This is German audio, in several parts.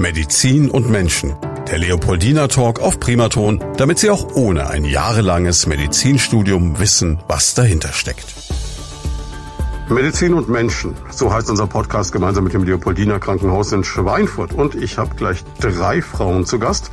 Medizin und Menschen. Der Leopoldina Talk auf Primaton, damit Sie auch ohne ein jahrelanges Medizinstudium wissen, was dahinter steckt. Medizin und Menschen, so heißt unser Podcast gemeinsam mit dem Leopoldina Krankenhaus in Schweinfurt. Und ich habe gleich drei Frauen zu Gast,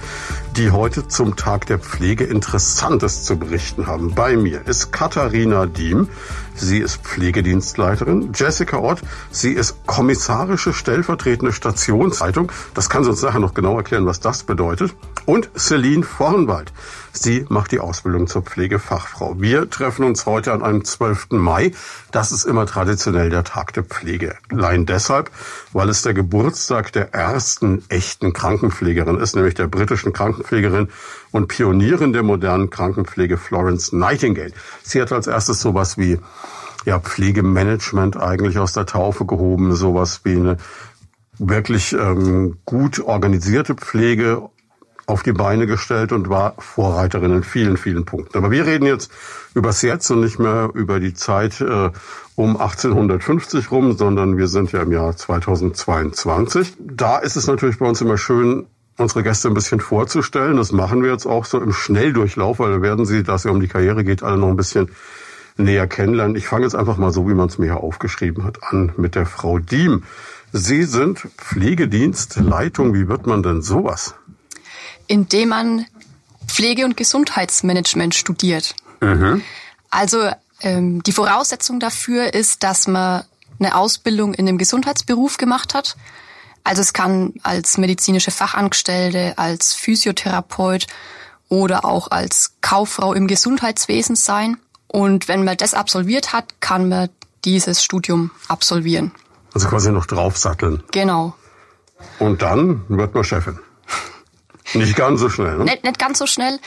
die heute zum Tag der Pflege Interessantes zu berichten haben. Bei mir ist Katharina Diem. Sie ist Pflegedienstleiterin. Jessica Ott, sie ist kommissarische stellvertretende Stationsleitung. Das kann sie uns nachher noch genau erklären, was das bedeutet. Und Celine Vornwald. Sie macht die Ausbildung zur Pflegefachfrau. Wir treffen uns heute an einem 12. Mai. Das ist immer traditionell der Tag der Pflege. Allein deshalb, weil es der Geburtstag der ersten echten Krankenpflegerin ist, nämlich der britischen Krankenpflegerin und Pionierin der modernen Krankenpflege Florence Nightingale. Sie hat als erstes sowas wie ja, Pflegemanagement eigentlich aus der Taufe gehoben, sowas wie eine wirklich ähm, gut organisierte Pflege auf die Beine gestellt und war Vorreiterin in vielen, vielen Punkten. Aber wir reden jetzt übers Jetzt und nicht mehr über die Zeit äh, um 1850 rum, sondern wir sind ja im Jahr 2022. Da ist es natürlich bei uns immer schön, unsere Gäste ein bisschen vorzustellen. Das machen wir jetzt auch so im Schnelldurchlauf, weil da werden sie, dass es ja um die Karriere geht, alle noch ein bisschen näher kennenlernen. Ich fange jetzt einfach mal so, wie man es mir hier aufgeschrieben hat, an mit der Frau Diem. Sie sind Pflegedienstleitung. Wie wird man denn sowas? indem man Pflege- und Gesundheitsmanagement studiert. Mhm. Also ähm, die Voraussetzung dafür ist, dass man eine Ausbildung in einem Gesundheitsberuf gemacht hat. Also es kann als medizinische Fachangestellte, als Physiotherapeut oder auch als Kauffrau im Gesundheitswesen sein. Und wenn man das absolviert hat, kann man dieses Studium absolvieren. Also quasi noch draufsatteln. Genau. Und dann wird man Chefin. Nicht ganz so schnell, ne? Nicht, nicht ganz so schnell.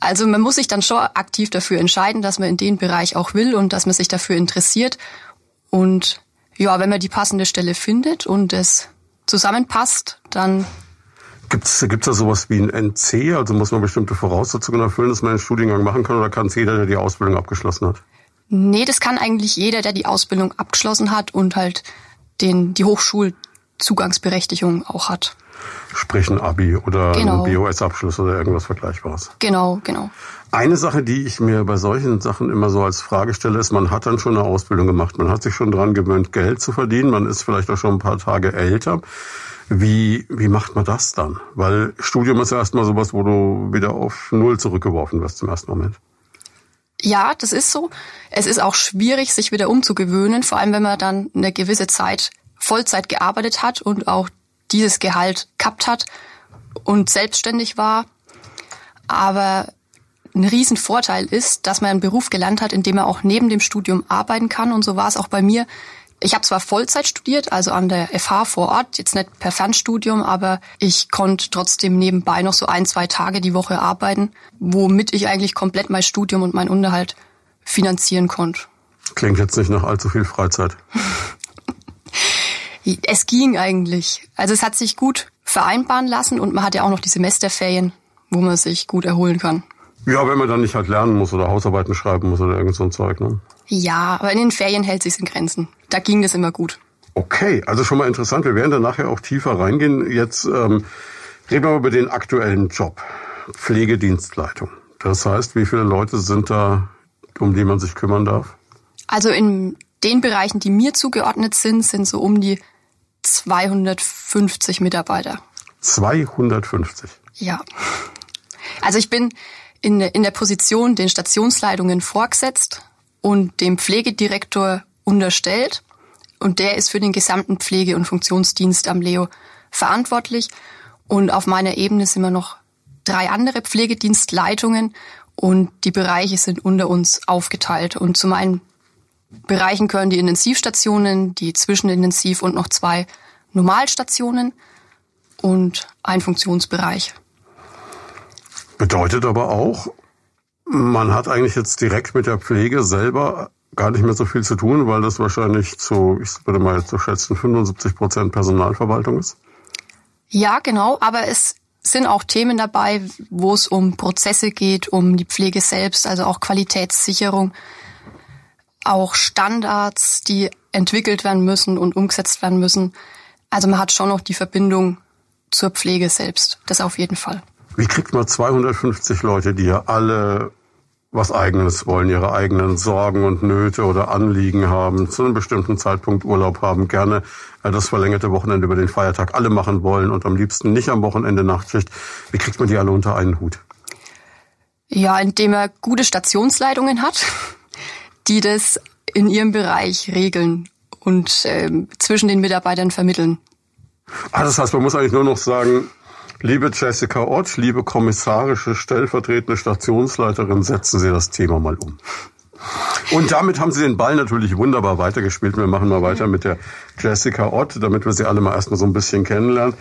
Also man muss sich dann schon aktiv dafür entscheiden, dass man in den Bereich auch will und dass man sich dafür interessiert. Und ja, wenn man die passende Stelle findet und es zusammenpasst, dann Gibt's gibt's da sowas wie ein NC? Also muss man bestimmte Voraussetzungen erfüllen, dass man einen Studiengang machen kann oder kann es jeder, der die Ausbildung abgeschlossen hat? Nee, das kann eigentlich jeder, der die Ausbildung abgeschlossen hat und halt den, die Hochschulzugangsberechtigung auch hat. Sprich ein Abi oder genau. ein BOS-Abschluss oder irgendwas Vergleichbares. Genau, genau. Eine Sache, die ich mir bei solchen Sachen immer so als Frage stelle, ist, man hat dann schon eine Ausbildung gemacht. Man hat sich schon dran gewöhnt, Geld zu verdienen. Man ist vielleicht auch schon ein paar Tage älter. Wie, wie macht man das dann? Weil Studium ist ja erstmal sowas, wo du wieder auf Null zurückgeworfen wirst im ersten Moment. Ja, das ist so. Es ist auch schwierig, sich wieder umzugewöhnen, vor allem wenn man dann eine gewisse Zeit Vollzeit gearbeitet hat und auch dieses Gehalt gehabt hat und selbstständig war. Aber ein Riesenvorteil ist, dass man einen Beruf gelernt hat, in dem er auch neben dem Studium arbeiten kann. Und so war es auch bei mir. Ich habe zwar Vollzeit studiert, also an der FH vor Ort, jetzt nicht per Fernstudium, aber ich konnte trotzdem nebenbei noch so ein, zwei Tage die Woche arbeiten, womit ich eigentlich komplett mein Studium und mein Unterhalt finanzieren konnte. Klingt jetzt nicht nach allzu viel Freizeit. Es ging eigentlich. Also es hat sich gut vereinbaren lassen und man hat ja auch noch die Semesterferien, wo man sich gut erholen kann. Ja, wenn man dann nicht halt lernen muss oder Hausarbeiten schreiben muss oder irgend so ein Zeug, ne? Ja, aber in den Ferien hält sich's in Grenzen. Da ging das immer gut. Okay, also schon mal interessant. Wir werden dann nachher auch tiefer reingehen. Jetzt ähm, reden wir über den aktuellen Job. Pflegedienstleitung. Das heißt, wie viele Leute sind da, um die man sich kümmern darf? Also in den Bereichen, die mir zugeordnet sind, sind so um die 250 Mitarbeiter. 250? Ja. Also ich bin in, in der Position den Stationsleitungen vorgesetzt und dem Pflegedirektor unterstellt. Und der ist für den gesamten Pflege- und Funktionsdienst am Leo verantwortlich. Und auf meiner Ebene sind wir noch drei andere Pflegedienstleitungen und die Bereiche sind unter uns aufgeteilt. Und zu meinen Bereichen gehören die Intensivstationen, die Zwischenintensiv und noch zwei Normalstationen und ein Funktionsbereich. Bedeutet aber auch, man hat eigentlich jetzt direkt mit der Pflege selber gar nicht mehr so viel zu tun, weil das wahrscheinlich zu, ich würde mal jetzt so schätzen, 75 Prozent Personalverwaltung ist. Ja, genau, aber es sind auch Themen dabei, wo es um Prozesse geht, um die Pflege selbst, also auch Qualitätssicherung, auch Standards, die entwickelt werden müssen und umgesetzt werden müssen. Also man hat schon noch die Verbindung zur Pflege selbst. Das auf jeden Fall. Wie kriegt man 250 Leute, die ja alle was Eigenes wollen, ihre eigenen Sorgen und Nöte oder Anliegen haben, zu einem bestimmten Zeitpunkt Urlaub haben, gerne äh, das verlängerte Wochenende über den Feiertag alle machen wollen und am liebsten nicht am Wochenende Nachtschicht. Wie kriegt man die alle unter einen Hut? Ja, indem er gute Stationsleitungen hat, die das in ihrem Bereich regeln und äh, zwischen den Mitarbeitern vermitteln. Ah, das heißt, man muss eigentlich nur noch sagen, liebe Jessica Ott, liebe kommissarische stellvertretende Stationsleiterin, setzen Sie das Thema mal um. Und damit haben Sie den Ball natürlich wunderbar weitergespielt. Wir machen mal weiter mit der Jessica Ott, damit wir Sie alle mal erstmal so ein bisschen kennenlernen.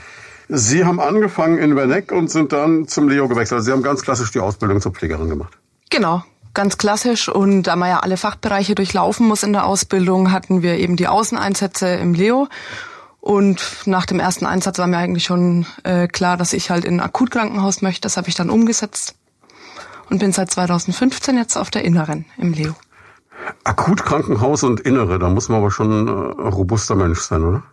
Sie haben angefangen in Werneck und sind dann zum Leo gewechselt. Also Sie haben ganz klassisch die Ausbildung zur Pflegerin gemacht. Genau, ganz klassisch. Und da man ja alle Fachbereiche durchlaufen muss in der Ausbildung, hatten wir eben die Außeneinsätze im Leo. Und nach dem ersten Einsatz war mir eigentlich schon äh, klar, dass ich halt in ein Akutkrankenhaus möchte. Das habe ich dann umgesetzt und bin seit 2015 jetzt auf der Inneren im Leo. Akutkrankenhaus und Innere, da muss man aber schon ein äh, robuster Mensch sein, oder?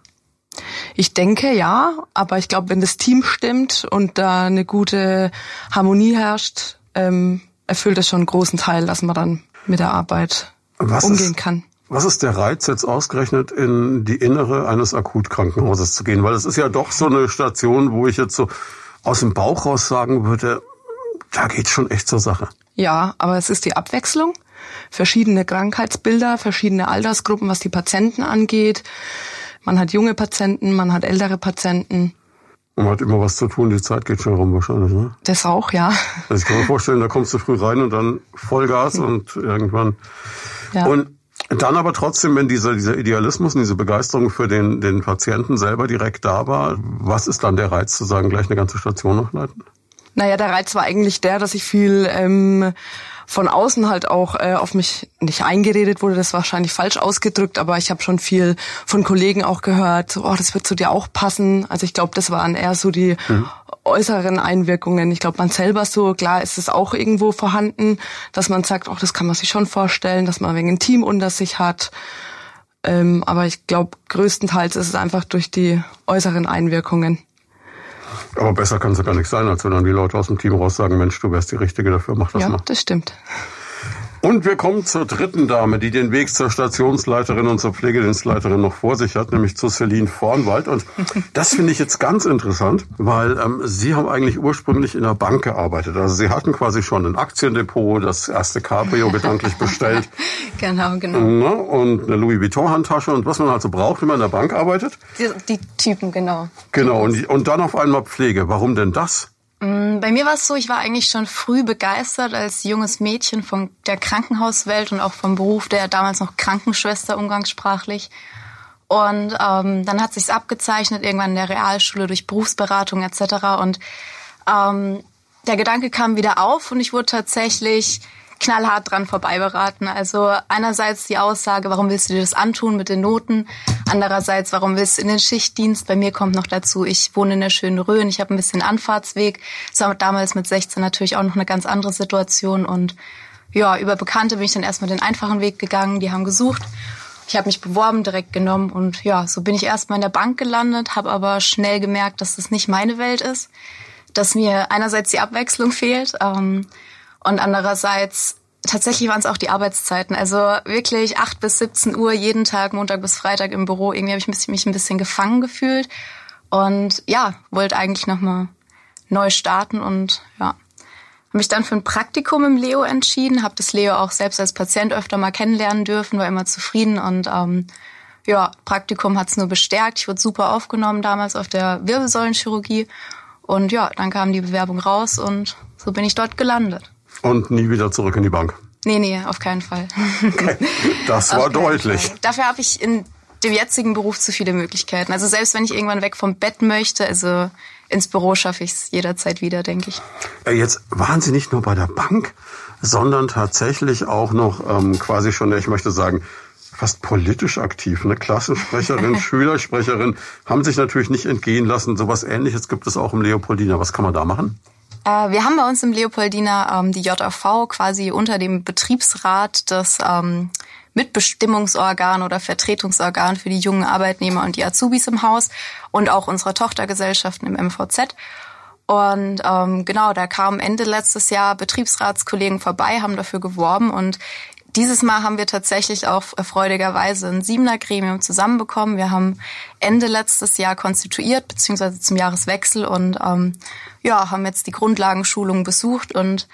Ich denke ja, aber ich glaube, wenn das Team stimmt und da eine gute Harmonie herrscht, ähm, erfüllt das schon einen großen Teil, dass man dann mit der Arbeit was umgehen ist, kann. Was ist der Reiz jetzt ausgerechnet in die Innere eines Akutkrankenhauses zu gehen? Weil es ist ja doch so eine Station, wo ich jetzt so aus dem Bauch raus sagen würde, da geht's schon echt zur Sache. Ja, aber es ist die Abwechslung. Verschiedene Krankheitsbilder, verschiedene Altersgruppen, was die Patienten angeht. Man hat junge Patienten, man hat ältere Patienten. Man hat immer was zu tun, die Zeit geht schon rum wahrscheinlich, ne? Das auch, ja. Also ich kann mir vorstellen, da kommst du früh rein und dann Vollgas und irgendwann. Ja. Und dann aber trotzdem, wenn dieser, dieser Idealismus und diese Begeisterung für den, den Patienten selber direkt da war, was ist dann der Reiz zu sagen, gleich eine ganze Station noch leiten? Naja, der Reiz war eigentlich der, dass ich viel ähm, von außen halt auch äh, auf mich nicht eingeredet wurde, das wahrscheinlich falsch ausgedrückt, aber ich habe schon viel von Kollegen auch gehört, oh, das wird zu dir auch passen. Also ich glaube, das waren eher so die mhm. äußeren Einwirkungen. Ich glaube, man selber so, klar ist es auch irgendwo vorhanden, dass man sagt, oh, das kann man sich schon vorstellen, dass man wenig ein Team unter sich hat. Ähm, aber ich glaube, größtenteils ist es einfach durch die äußeren Einwirkungen. Aber besser kann es ja gar nicht sein, als wenn dann die Leute aus dem Team raus sagen, Mensch, du wärst die Richtige dafür, mach das ja, mal. Ja, das stimmt. Und wir kommen zur dritten Dame, die den Weg zur Stationsleiterin und zur Pflegedienstleiterin noch vor sich hat, nämlich zu Celine Vornwald. Und das finde ich jetzt ganz interessant, weil ähm, Sie haben eigentlich ursprünglich in der Bank gearbeitet. Also Sie hatten quasi schon ein Aktiendepot, das erste Cabrio gedanklich bestellt. genau, genau. Und eine Louis Vuitton-Handtasche und was man halt so braucht, wenn man in der Bank arbeitet. Die, die Typen, genau. Genau, und, und dann auf einmal Pflege. Warum denn das? Mm, bei mir war es so, ich war eigentlich schon früh begeistert als junges Mädchen von der Krankenhauswelt und auch vom Beruf der damals noch Krankenschwester umgangssprachlich. Und ähm, dann hat sich's abgezeichnet irgendwann in der Realschule durch Berufsberatung etc. Und ähm, der Gedanke kam wieder auf und ich wurde tatsächlich knallhart dran vorbei beraten. Also einerseits die Aussage, warum willst du dir das antun mit den Noten? Andererseits, warum willst du in den Schichtdienst? Bei mir kommt noch dazu, ich wohne in der schönen Rhön, ich habe ein bisschen Anfahrtsweg. Das war damals mit 16 natürlich auch noch eine ganz andere Situation. Und ja, über Bekannte bin ich dann erstmal den einfachen Weg gegangen, die haben gesucht. Ich habe mich beworben, direkt genommen und ja, so bin ich erstmal in der Bank gelandet, habe aber schnell gemerkt, dass das nicht meine Welt ist, dass mir einerseits die Abwechslung fehlt ähm, und andererseits tatsächlich waren es auch die Arbeitszeiten. Also wirklich acht bis 17 Uhr jeden Tag, Montag bis Freitag im Büro. Irgendwie habe ich mich ein bisschen gefangen gefühlt. Und ja, wollte eigentlich nochmal neu starten und ja, habe mich dann für ein Praktikum im Leo entschieden, habe das Leo auch selbst als Patient öfter mal kennenlernen dürfen, war immer zufrieden und ähm, ja, Praktikum hat's nur bestärkt. Ich wurde super aufgenommen damals auf der Wirbelsäulenchirurgie und ja, dann kam die Bewerbung raus und so bin ich dort gelandet. Und nie wieder zurück in die Bank. Nee, nee, auf keinen Fall. Okay. Das war deutlich. Fall. Dafür habe ich in dem jetzigen Beruf zu viele Möglichkeiten. Also selbst wenn ich irgendwann weg vom Bett möchte, also ins Büro schaffe ich es jederzeit wieder, denke ich. Jetzt waren Sie nicht nur bei der Bank, sondern tatsächlich auch noch ähm, quasi schon, ich möchte sagen, fast politisch aktiv. Eine Klassensprecherin, Schülersprecherin haben sich natürlich nicht entgehen lassen. Sowas Ähnliches gibt es auch im Leopoldina. Was kann man da machen? Äh, wir haben bei uns im Leopoldina ähm, die JAV quasi unter dem Betriebsrat des ähm, Mitbestimmungsorgan oder Vertretungsorgan für die jungen Arbeitnehmer und die Azubis im Haus und auch unsere Tochtergesellschaften im MVZ. Und ähm, genau, da kamen Ende letztes Jahr Betriebsratskollegen vorbei, haben dafür geworben und dieses Mal haben wir tatsächlich auch erfreulicherweise ein Siebener Gremium zusammenbekommen. Wir haben Ende letztes Jahr konstituiert, beziehungsweise zum Jahreswechsel und ähm, ja, haben jetzt die Grundlagenschulung besucht und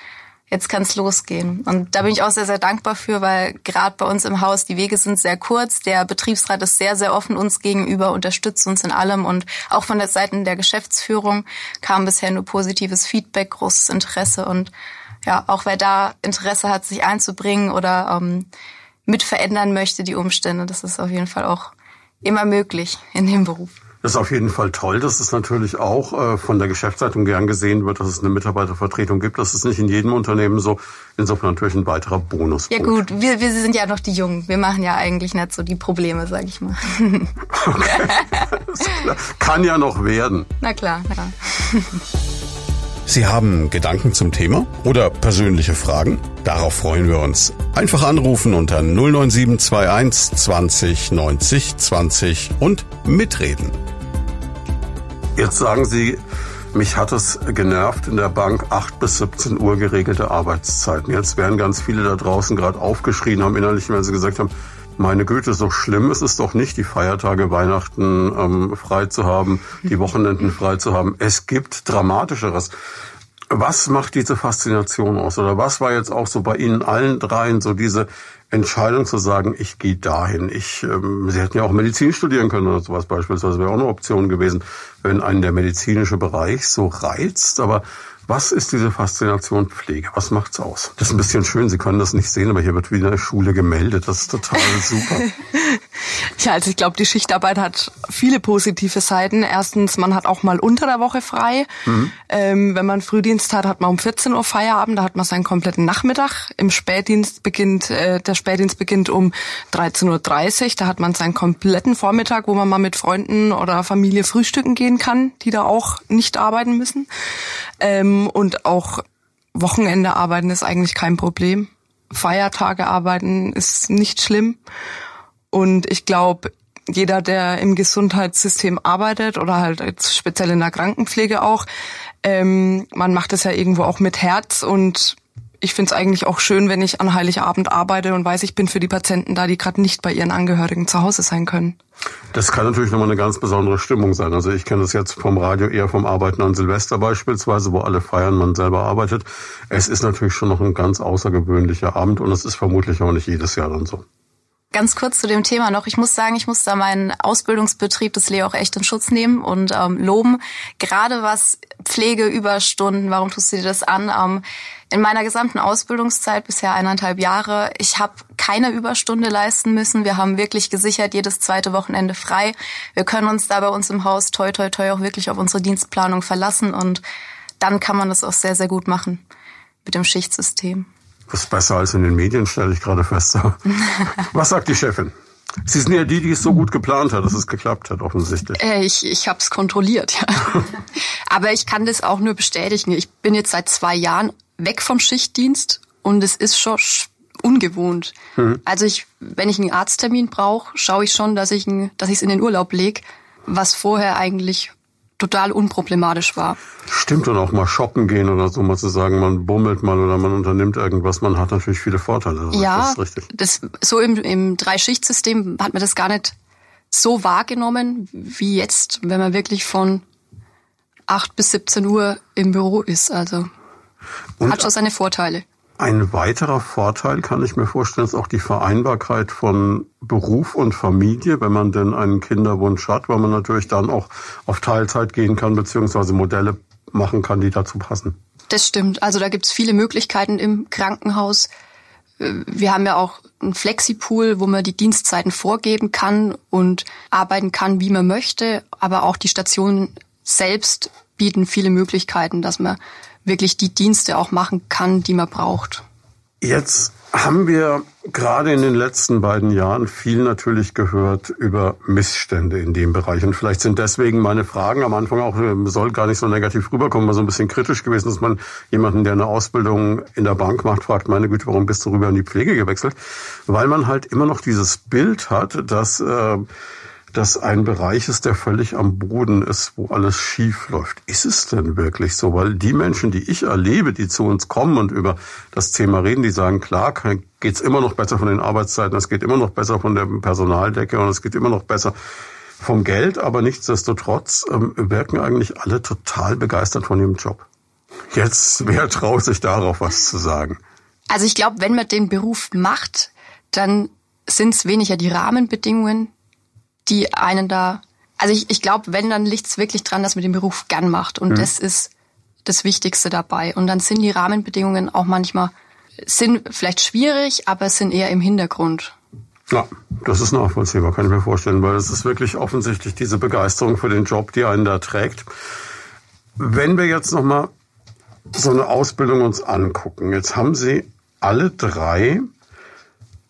jetzt kann es losgehen. Und da bin ich auch sehr, sehr dankbar für, weil gerade bei uns im Haus die Wege sind sehr kurz. Der Betriebsrat ist sehr, sehr offen uns gegenüber, unterstützt uns in allem und auch von der Seite der Geschäftsführung kam bisher nur positives Feedback, großes Interesse und ja, auch wer da Interesse hat, sich einzubringen oder ähm, mit verändern möchte, die Umstände, das ist auf jeden Fall auch immer möglich in dem Beruf. Das ist auf jeden Fall toll. Das ist natürlich auch äh, von der Geschäftsleitung gern gesehen wird, dass es eine Mitarbeitervertretung gibt. Das ist nicht in jedem Unternehmen so. Insofern natürlich ein weiterer Bonus. Ja gut, wir, wir sind ja noch die Jungen. Wir machen ja eigentlich nicht so die Probleme, sag ich mal. okay. Kann ja noch werden. Na klar, na klar. Sie haben Gedanken zum Thema oder persönliche Fragen? Darauf freuen wir uns. Einfach anrufen unter 09721 20 90 20 und mitreden. Jetzt sagen Sie, mich hat es genervt in der Bank 8 bis 17 Uhr geregelte Arbeitszeiten. Jetzt werden ganz viele da draußen gerade aufgeschrien haben innerlich, wenn sie gesagt haben, meine Güte, so schlimm ist es doch nicht, die Feiertage Weihnachten ähm, frei zu haben, die Wochenenden frei zu haben. Es gibt Dramatischeres. Was macht diese Faszination aus? Oder was war jetzt auch so bei Ihnen allen dreien so diese Entscheidung zu sagen, ich gehe dahin. Ich, ähm, Sie hätten ja auch Medizin studieren können oder sowas beispielsweise, wäre auch eine Option gewesen, wenn einen der medizinische Bereich so reizt. Aber was ist diese Faszination Pflege? Was macht's aus? Das ist ein bisschen schön. Sie können das nicht sehen, aber hier wird wieder Schule gemeldet. Das ist total super. ja, also ich glaube, die Schichtarbeit hat viele positive Seiten. Erstens, man hat auch mal unter der Woche frei. Mhm. Ähm, wenn man Frühdienst hat, hat man um 14 Uhr Feierabend. Da hat man seinen kompletten Nachmittag. Im Spätdienst beginnt, äh, der Spätdienst beginnt um 13.30 Uhr. Da hat man seinen kompletten Vormittag, wo man mal mit Freunden oder Familie frühstücken gehen kann, die da auch nicht arbeiten müssen. Ähm, und auch Wochenende arbeiten ist eigentlich kein Problem. Feiertage arbeiten ist nicht schlimm. Und ich glaube, jeder, der im Gesundheitssystem arbeitet oder halt jetzt speziell in der Krankenpflege auch, ähm, man macht es ja irgendwo auch mit Herz und ich finde es eigentlich auch schön, wenn ich an Heiligabend arbeite und weiß, ich bin für die Patienten da, die gerade nicht bei ihren Angehörigen zu Hause sein können. Das kann natürlich nochmal eine ganz besondere Stimmung sein. Also ich kenne das jetzt vom Radio eher vom Arbeiten an Silvester beispielsweise, wo alle feiern, man selber arbeitet. Es ist natürlich schon noch ein ganz außergewöhnlicher Abend und es ist vermutlich auch nicht jedes Jahr dann so. Ganz kurz zu dem Thema noch. Ich muss sagen, ich muss da meinen Ausbildungsbetrieb des Leo auch echt in Schutz nehmen und ähm, loben. Gerade was Pflegeüberstunden, warum tust du dir das an? Ähm, in meiner gesamten Ausbildungszeit, bisher eineinhalb Jahre, ich habe keine Überstunde leisten müssen. Wir haben wirklich gesichert jedes zweite Wochenende frei. Wir können uns da bei uns im Haus toi toi toi auch wirklich auf unsere Dienstplanung verlassen und dann kann man das auch sehr, sehr gut machen mit dem Schichtsystem. Das ist besser als in den Medien, stelle ich gerade fest. Was sagt die Chefin? Sie sind ja die, die es so gut geplant hat, dass es geklappt hat, offensichtlich. Äh, ich ich habe es kontrolliert, ja. Aber ich kann das auch nur bestätigen. Ich bin jetzt seit zwei Jahren weg vom Schichtdienst und es ist schon ungewohnt. Mhm. Also ich, wenn ich einen Arzttermin brauche, schaue ich schon, dass ich dass ich es in den Urlaub leg, was vorher eigentlich total unproblematisch war. Stimmt und auch mal shoppen gehen oder so, mal zu sagen, man bummelt mal oder man unternimmt irgendwas, man hat natürlich viele Vorteile. Also ja, das, das so im, im Drei-Schicht-System hat man das gar nicht so wahrgenommen wie jetzt, wenn man wirklich von 8 bis 17 Uhr im büro ist. Also und hat schon seine Vorteile. Ein weiterer Vorteil kann ich mir vorstellen, ist auch die Vereinbarkeit von Beruf und Familie, wenn man denn einen Kinderwunsch hat, weil man natürlich dann auch auf Teilzeit gehen kann, beziehungsweise Modelle machen kann, die dazu passen. Das stimmt. Also da gibt's viele Möglichkeiten im Krankenhaus. Wir haben ja auch einen Flexipool, wo man die Dienstzeiten vorgeben kann und arbeiten kann, wie man möchte. Aber auch die Stationen selbst bieten viele Möglichkeiten, dass man wirklich die Dienste auch machen kann, die man braucht. Jetzt haben wir gerade in den letzten beiden Jahren viel natürlich gehört über Missstände in dem Bereich. Und vielleicht sind deswegen meine Fragen am Anfang auch, äh, soll gar nicht so negativ rüberkommen, mal so ein bisschen kritisch gewesen, dass man jemanden, der eine Ausbildung in der Bank macht, fragt, meine Güte, warum bist du rüber in die Pflege gewechselt? Weil man halt immer noch dieses Bild hat, dass... Äh, das ein Bereich ist, der völlig am Boden ist, wo alles schief läuft. Ist es denn wirklich so? Weil die Menschen, die ich erlebe, die zu uns kommen und über das Thema reden, die sagen, klar, geht's immer noch besser von den Arbeitszeiten, es geht immer noch besser von der Personaldecke und es geht immer noch besser vom Geld, aber nichtsdestotrotz ähm, wirken eigentlich alle total begeistert von ihrem Job. Jetzt, wer traut sich darauf was zu sagen? Also ich glaube, wenn man den Beruf macht, dann sind es weniger die Rahmenbedingungen, die einen da, also ich, ich glaube, wenn, dann liegt es wirklich dran, dass man den Beruf gern macht. Und mhm. das ist das Wichtigste dabei. Und dann sind die Rahmenbedingungen auch manchmal, sind vielleicht schwierig, aber sind eher im Hintergrund. Ja, das ist nachvollziehbar, kann ich mir vorstellen, weil es ist wirklich offensichtlich diese Begeisterung für den Job, die einen da trägt. Wenn wir jetzt nochmal so eine Ausbildung uns angucken, jetzt haben Sie alle drei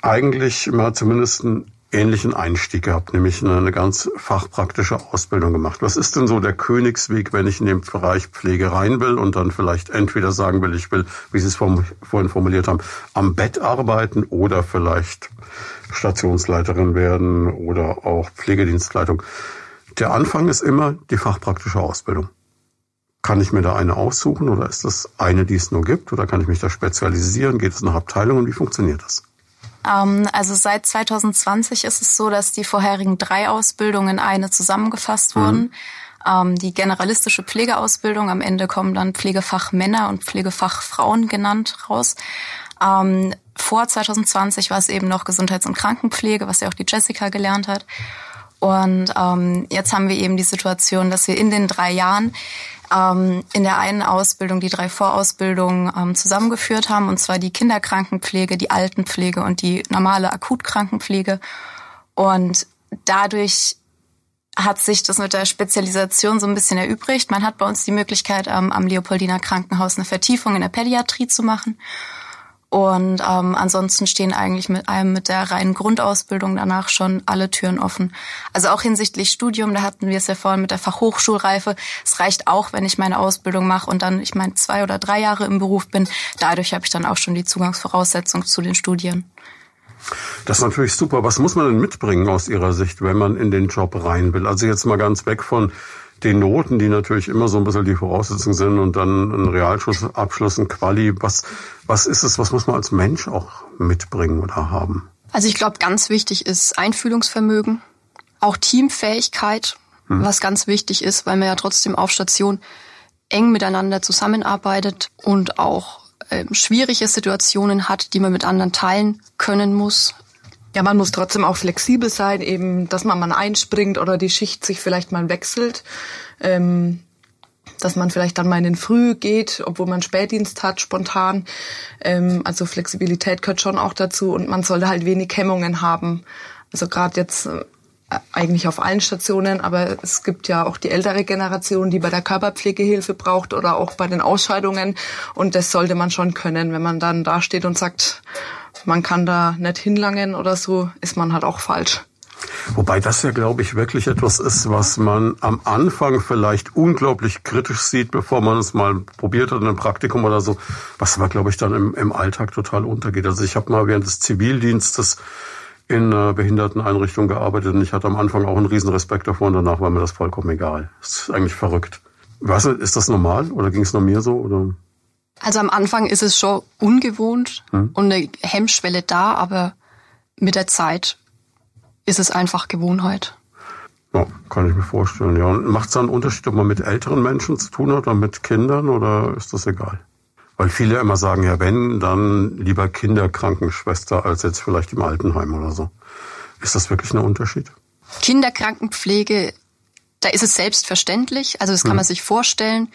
eigentlich mal zumindest einen ähnlichen Einstieg gehabt, nämlich eine ganz fachpraktische Ausbildung gemacht. Was ist denn so der Königsweg, wenn ich in den Bereich Pflege rein will und dann vielleicht entweder sagen will, ich will, wie Sie es vorhin formuliert haben, am Bett arbeiten oder vielleicht Stationsleiterin werden oder auch Pflegedienstleitung. Der Anfang ist immer die fachpraktische Ausbildung. Kann ich mir da eine aussuchen oder ist das eine, die es nur gibt oder kann ich mich da spezialisieren? Geht es nach Abteilungen? Wie funktioniert das? Ähm, also seit 2020 ist es so, dass die vorherigen drei Ausbildungen in eine zusammengefasst mhm. wurden. Ähm, die generalistische Pflegeausbildung, am Ende kommen dann Pflegefach Männer und Pflegefach Frauen genannt raus. Ähm, vor 2020 war es eben noch Gesundheits- und Krankenpflege, was ja auch die Jessica gelernt hat. Und ähm, jetzt haben wir eben die Situation, dass wir in den drei Jahren ähm, in der einen Ausbildung die drei Vorausbildungen ähm, zusammengeführt haben, und zwar die Kinderkrankenpflege, die Altenpflege und die normale Akutkrankenpflege. Und dadurch hat sich das mit der Spezialisation so ein bisschen erübrigt. Man hat bei uns die Möglichkeit, ähm, am Leopoldiner Krankenhaus eine Vertiefung in der Pädiatrie zu machen. Und ähm, ansonsten stehen eigentlich mit einem mit der reinen Grundausbildung danach schon alle Türen offen. Also auch hinsichtlich Studium, da hatten wir es ja vorhin mit der Fachhochschulreife. Es reicht auch, wenn ich meine Ausbildung mache und dann, ich meine, zwei oder drei Jahre im Beruf bin. Dadurch habe ich dann auch schon die Zugangsvoraussetzung zu den Studien. Das ist natürlich super. Was muss man denn mitbringen aus Ihrer Sicht, wenn man in den Job rein will? Also jetzt mal ganz weg von den Noten, die natürlich immer so ein bisschen die Voraussetzung sind und dann ein Realschulabschluss, ein Quali. Was, was ist es, was muss man als Mensch auch mitbringen oder haben? Also ich glaube, ganz wichtig ist Einfühlungsvermögen, auch Teamfähigkeit, hm. was ganz wichtig ist, weil man ja trotzdem auf Station eng miteinander zusammenarbeitet und auch äh, schwierige Situationen hat, die man mit anderen teilen können muss. Ja, man muss trotzdem auch flexibel sein, eben, dass man mal einspringt oder die Schicht sich vielleicht mal wechselt. Ähm, dass man vielleicht dann mal in den Früh geht, obwohl man Spätdienst hat, spontan. Ähm, also Flexibilität gehört schon auch dazu und man sollte halt wenig Hemmungen haben. Also gerade jetzt äh, eigentlich auf allen Stationen, aber es gibt ja auch die ältere Generation, die bei der Körperpflegehilfe braucht oder auch bei den Ausscheidungen und das sollte man schon können, wenn man dann da steht und sagt, man kann da nicht hinlangen oder so, ist man halt auch falsch. Wobei das ja, glaube ich, wirklich etwas ist, was man am Anfang vielleicht unglaublich kritisch sieht, bevor man es mal probiert hat in einem Praktikum oder so, was aber, glaube ich, dann im, im Alltag total untergeht. Also ich habe mal während des Zivildienstes in einer Behinderteneinrichtung gearbeitet und ich hatte am Anfang auch einen riesen Respekt davor und danach war mir das vollkommen egal. Das ist eigentlich verrückt. Weißt du, ist das normal oder ging es nur mir so? Oder? Also am Anfang ist es schon ungewohnt hm. und eine Hemmschwelle da, aber mit der Zeit ist es einfach Gewohnheit. Ja, kann ich mir vorstellen, ja. Macht es einen Unterschied, ob man mit älteren Menschen zu tun hat oder mit Kindern oder ist das egal? Weil viele immer sagen, ja, wenn, dann lieber Kinderkrankenschwester als jetzt vielleicht im Altenheim oder so. Ist das wirklich ein Unterschied? Kinderkrankenpflege, da ist es selbstverständlich. Also das kann hm. man sich vorstellen,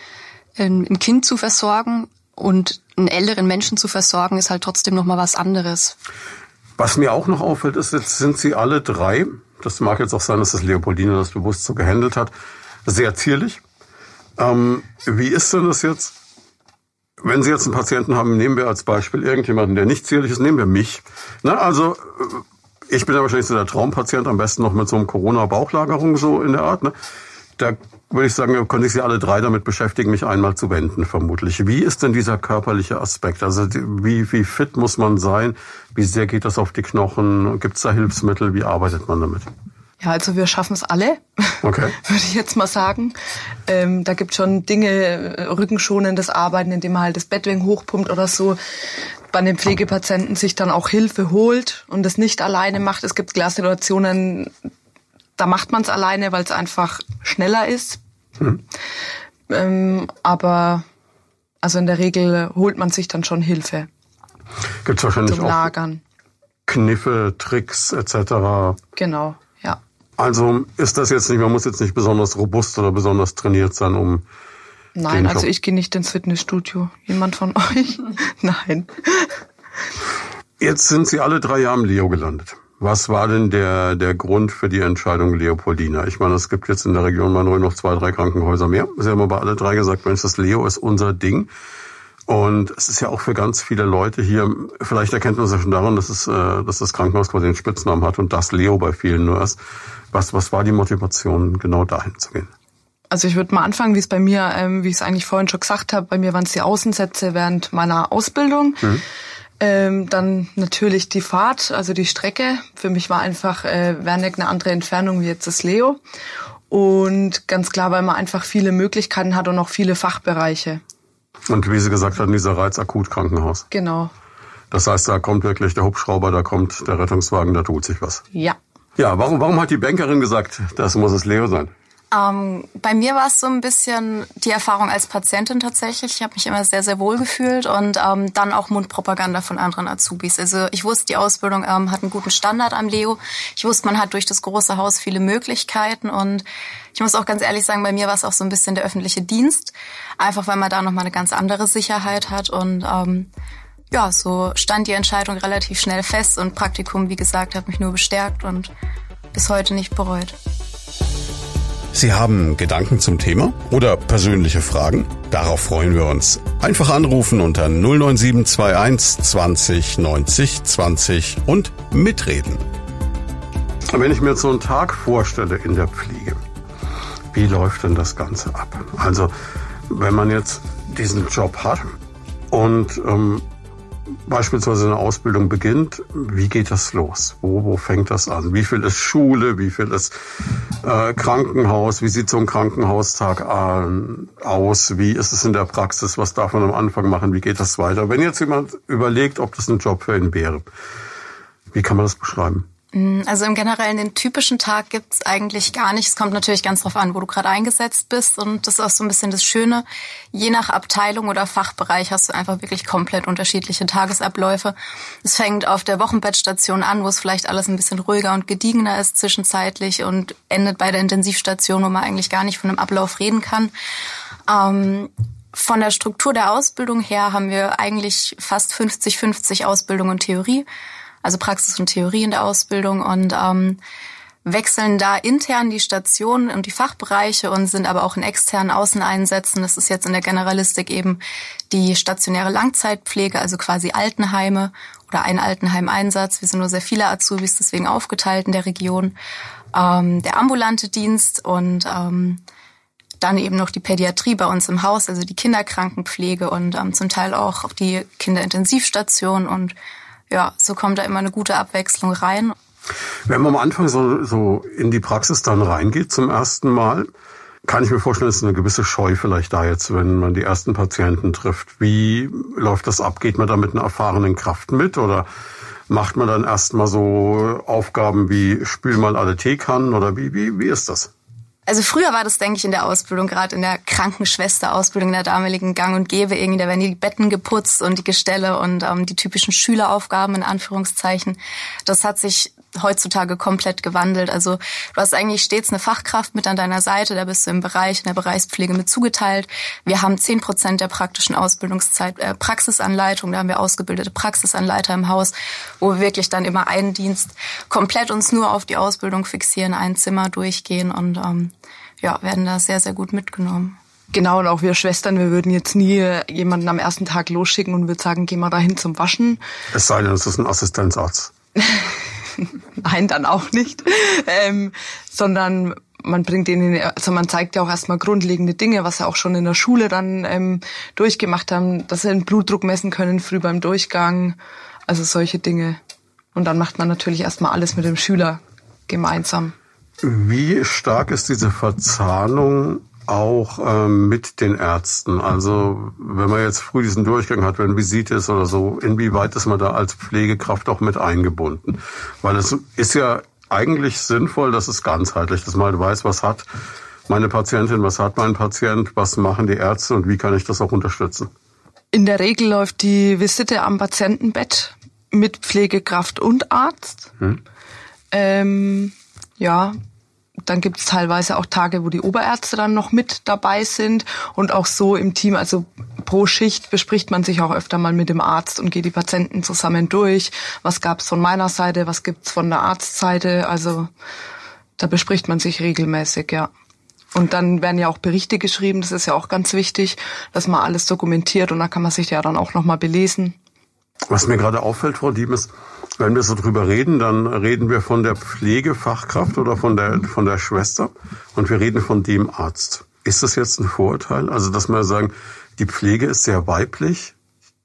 ein Kind zu versorgen und einen älteren Menschen zu versorgen, ist halt trotzdem noch mal was anderes. Was mir auch noch auffällt, ist, jetzt sind sie alle drei, das mag jetzt auch sein, dass das Leopoldine das bewusst so gehandelt hat, sehr zierlich. Ähm, wie ist denn das jetzt wenn Sie jetzt einen Patienten haben, nehmen wir als Beispiel irgendjemanden, der nicht zierlich ist, nehmen wir mich. Na, also äh, ich bin ja wahrscheinlich so der Traumpatient, am besten noch mit so einem Corona-Bauchlagerung so in der Art. Ne? Da würde ich sagen, könnte ich Sie alle drei damit beschäftigen, mich einmal zu wenden, vermutlich. Wie ist denn dieser körperliche Aspekt? Also wie, wie fit muss man sein? Wie sehr geht das auf die Knochen? Gibt es da Hilfsmittel? Wie arbeitet man damit? Ja, also wir schaffen es alle, okay. würde ich jetzt mal sagen. Ähm, da gibt schon Dinge, äh, rückenschonendes Arbeiten, indem man halt das Bettwing hochpumpt oder so. Bei den Pflegepatienten sich dann auch Hilfe holt und das nicht alleine macht. Es gibt klar Situationen, da macht man es alleine, weil es einfach schneller ist. Hm. Ähm, aber also in der Regel holt man sich dann schon Hilfe. Gibt es wahrscheinlich zum Lagern. Kniffe, Tricks etc. Genau. Also ist das jetzt nicht, man muss jetzt nicht besonders robust oder besonders trainiert sein, um. Nein, also ich gehe nicht ins Fitnessstudio. Jemand von euch? Nein. Jetzt sind Sie alle drei Jahre im Leo gelandet. Was war denn der, der Grund für die Entscheidung Leopoldina? Ich meine, es gibt jetzt in der Region Main noch zwei, drei Krankenhäuser mehr. Sie haben aber alle drei gesagt, Mensch, das Leo ist unser Ding. Und es ist ja auch für ganz viele Leute hier, vielleicht erkennt man es ja schon daran, dass, es, äh, dass das Krankenhaus quasi einen Spitznamen hat und das Leo bei vielen nur ist. Was, was war die Motivation, genau dahin zu gehen? Also ich würde mal anfangen, wie es bei mir, ähm, wie ich es eigentlich vorhin schon gesagt habe, bei mir waren es die Außensätze während meiner Ausbildung. Mhm. Ähm, dann natürlich die Fahrt, also die Strecke. Für mich war einfach äh, Werneck eine andere Entfernung wie jetzt das Leo. Und ganz klar, weil man einfach viele Möglichkeiten hat und auch viele Fachbereiche. Und wie Sie gesagt hatten, dieser Reizakutkrankenhaus. Genau. Das heißt, da kommt wirklich der Hubschrauber, da kommt der Rettungswagen, da tut sich was. Ja. Ja, warum, warum hat die Bankerin gesagt, das muss es Leo sein? Ähm, bei mir war es so ein bisschen die Erfahrung als Patientin tatsächlich. Ich habe mich immer sehr, sehr wohl gefühlt und ähm, dann auch Mundpropaganda von anderen Azubis. Also ich wusste, die Ausbildung ähm, hat einen guten Standard am Leo. Ich wusste, man hat durch das große Haus viele Möglichkeiten und ich muss auch ganz ehrlich sagen, bei mir war es auch so ein bisschen der öffentliche Dienst. Einfach weil man da nochmal eine ganz andere Sicherheit hat und ähm, ja, so stand die Entscheidung relativ schnell fest und Praktikum, wie gesagt, hat mich nur bestärkt und bis heute nicht bereut. Sie haben Gedanken zum Thema oder persönliche Fragen? Darauf freuen wir uns. Einfach anrufen unter 09721 20 90 20 und mitreden. Wenn ich mir jetzt so einen Tag vorstelle in der Pflege, wie läuft denn das Ganze ab? Also, wenn man jetzt diesen Job hat und ähm, beispielsweise eine Ausbildung beginnt, wie geht das los? Wo, wo fängt das an? Wie viel ist Schule? Wie viel ist äh, Krankenhaus? Wie sieht so ein Krankenhaustag an, aus? Wie ist es in der Praxis? Was darf man am Anfang machen? Wie geht das weiter? Wenn jetzt jemand überlegt, ob das ein Job für ihn wäre, wie kann man das beschreiben? Mm, also im Generellen den typischen Tag gibt's eigentlich gar nicht. Es kommt natürlich ganz drauf an, wo du gerade eingesetzt bist. Und das ist auch so ein bisschen das Schöne. Je nach Abteilung oder Fachbereich hast du einfach wirklich komplett unterschiedliche Tagesabläufe. Es fängt auf der Wochenbettstation an, wo es vielleicht alles ein bisschen ruhiger und gediegener ist zwischenzeitlich und endet bei der Intensivstation, wo man eigentlich gar nicht von einem Ablauf reden kann. Ähm, von der Struktur der Ausbildung her haben wir eigentlich fast 50-50 Ausbildung und Theorie also Praxis und Theorie in der Ausbildung und ähm, wechseln da intern die Stationen und die Fachbereiche und sind aber auch in externen Außeneinsätzen. Das ist jetzt in der Generalistik eben die stationäre Langzeitpflege, also quasi Altenheime oder ein Altenheimeinsatz. Wir sind nur sehr viele Azubis, deswegen aufgeteilt in der Region. Ähm, der ambulante Dienst und ähm, dann eben noch die Pädiatrie bei uns im Haus, also die Kinderkrankenpflege und ähm, zum Teil auch die Kinderintensivstation und ja, so kommt da immer eine gute Abwechslung rein. Wenn man am Anfang so, so in die Praxis dann reingeht zum ersten Mal, kann ich mir vorstellen, ist eine gewisse Scheu vielleicht da jetzt, wenn man die ersten Patienten trifft. Wie läuft das ab? Geht man da mit einer erfahrenen Kraft mit oder macht man dann erstmal so Aufgaben wie spül mal alle Teekannen oder wie, wie, wie ist das? Also früher war das, denke ich, in der Ausbildung, gerade in der Krankenschwester-Ausbildung in der damaligen Gang und Gäbe, irgendwie, da werden die Betten geputzt und die Gestelle und ähm, die typischen Schüleraufgaben in Anführungszeichen. Das hat sich heutzutage komplett gewandelt. Also du hast eigentlich stets eine Fachkraft mit an deiner Seite, da bist du im Bereich, in der Bereichspflege mit zugeteilt. Wir haben zehn Prozent der praktischen Ausbildungszeit äh, Praxisanleitung, da haben wir ausgebildete Praxisanleiter im Haus, wo wir wirklich dann immer einen Dienst komplett uns nur auf die Ausbildung fixieren, ein Zimmer durchgehen und ähm, ja, werden da sehr, sehr gut mitgenommen. Genau, und auch wir Schwestern, wir würden jetzt nie jemanden am ersten Tag losschicken und würden sagen, geh mal dahin zum Waschen. Es sei denn, es ist ein Assistenzarzt. Nein, dann auch nicht. Ähm, sondern man bringt ihnen, also man zeigt ja auch erstmal grundlegende Dinge, was sie auch schon in der Schule dann ähm, durchgemacht haben, dass sie den Blutdruck messen können früh beim Durchgang, also solche Dinge. Und dann macht man natürlich erstmal alles mit dem Schüler gemeinsam. Wie stark ist diese Verzahnung auch ähm, mit den Ärzten? Also wenn man jetzt früh diesen Durchgang hat, wenn Visite ist oder so, inwieweit ist man da als Pflegekraft auch mit eingebunden? Weil es ist ja eigentlich sinnvoll, dass es ganzheitlich, dass man weiß, was hat meine Patientin, was hat mein Patient, was machen die Ärzte und wie kann ich das auch unterstützen? In der Regel läuft die Visite am Patientenbett mit Pflegekraft und Arzt. Hm. Ähm, ja, dann gibt es teilweise auch Tage, wo die Oberärzte dann noch mit dabei sind und auch so im Team, also pro Schicht bespricht man sich auch öfter mal mit dem Arzt und geht die Patienten zusammen durch. Was gab's von meiner Seite, was gibt's von der Arztseite? Also da bespricht man sich regelmäßig, ja. Und dann werden ja auch Berichte geschrieben, das ist ja auch ganz wichtig, dass man alles dokumentiert und da kann man sich ja dann auch nochmal belesen. Was mir gerade auffällt, Frau Diemes, wenn wir so drüber reden, dann reden wir von der Pflegefachkraft oder von der, von der Schwester und wir reden von dem Arzt. Ist das jetzt ein Vorurteil? Also, dass wir sagen, die Pflege ist sehr weiblich,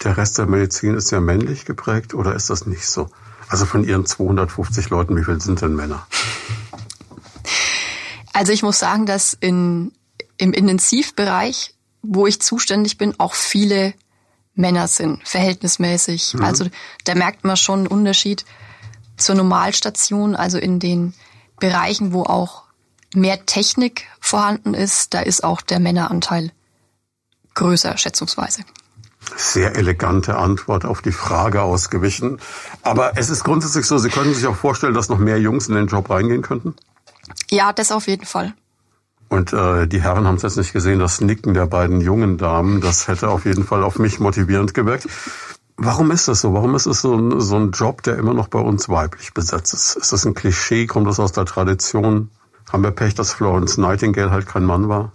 der Rest der Medizin ist sehr männlich geprägt oder ist das nicht so? Also von Ihren 250 Leuten, wie viel sind denn Männer? Also ich muss sagen, dass in, im Intensivbereich, wo ich zuständig bin, auch viele Männer sind, verhältnismäßig. Mhm. Also da merkt man schon einen Unterschied zur Normalstation, also in den Bereichen, wo auch mehr Technik vorhanden ist, da ist auch der Männeranteil größer, schätzungsweise. Sehr elegante Antwort auf die Frage ausgewichen. Aber es ist grundsätzlich so, Sie können sich auch vorstellen, dass noch mehr Jungs in den Job reingehen könnten? Ja, das auf jeden Fall. Und äh, die Herren haben es jetzt nicht gesehen, das Nicken der beiden jungen Damen, das hätte auf jeden Fall auf mich motivierend gewirkt. Warum ist das so? Warum ist es so ein, so ein Job, der immer noch bei uns weiblich besetzt ist? Ist das ein Klischee? Kommt das aus der Tradition? Haben wir Pech, dass Florence Nightingale halt kein Mann war?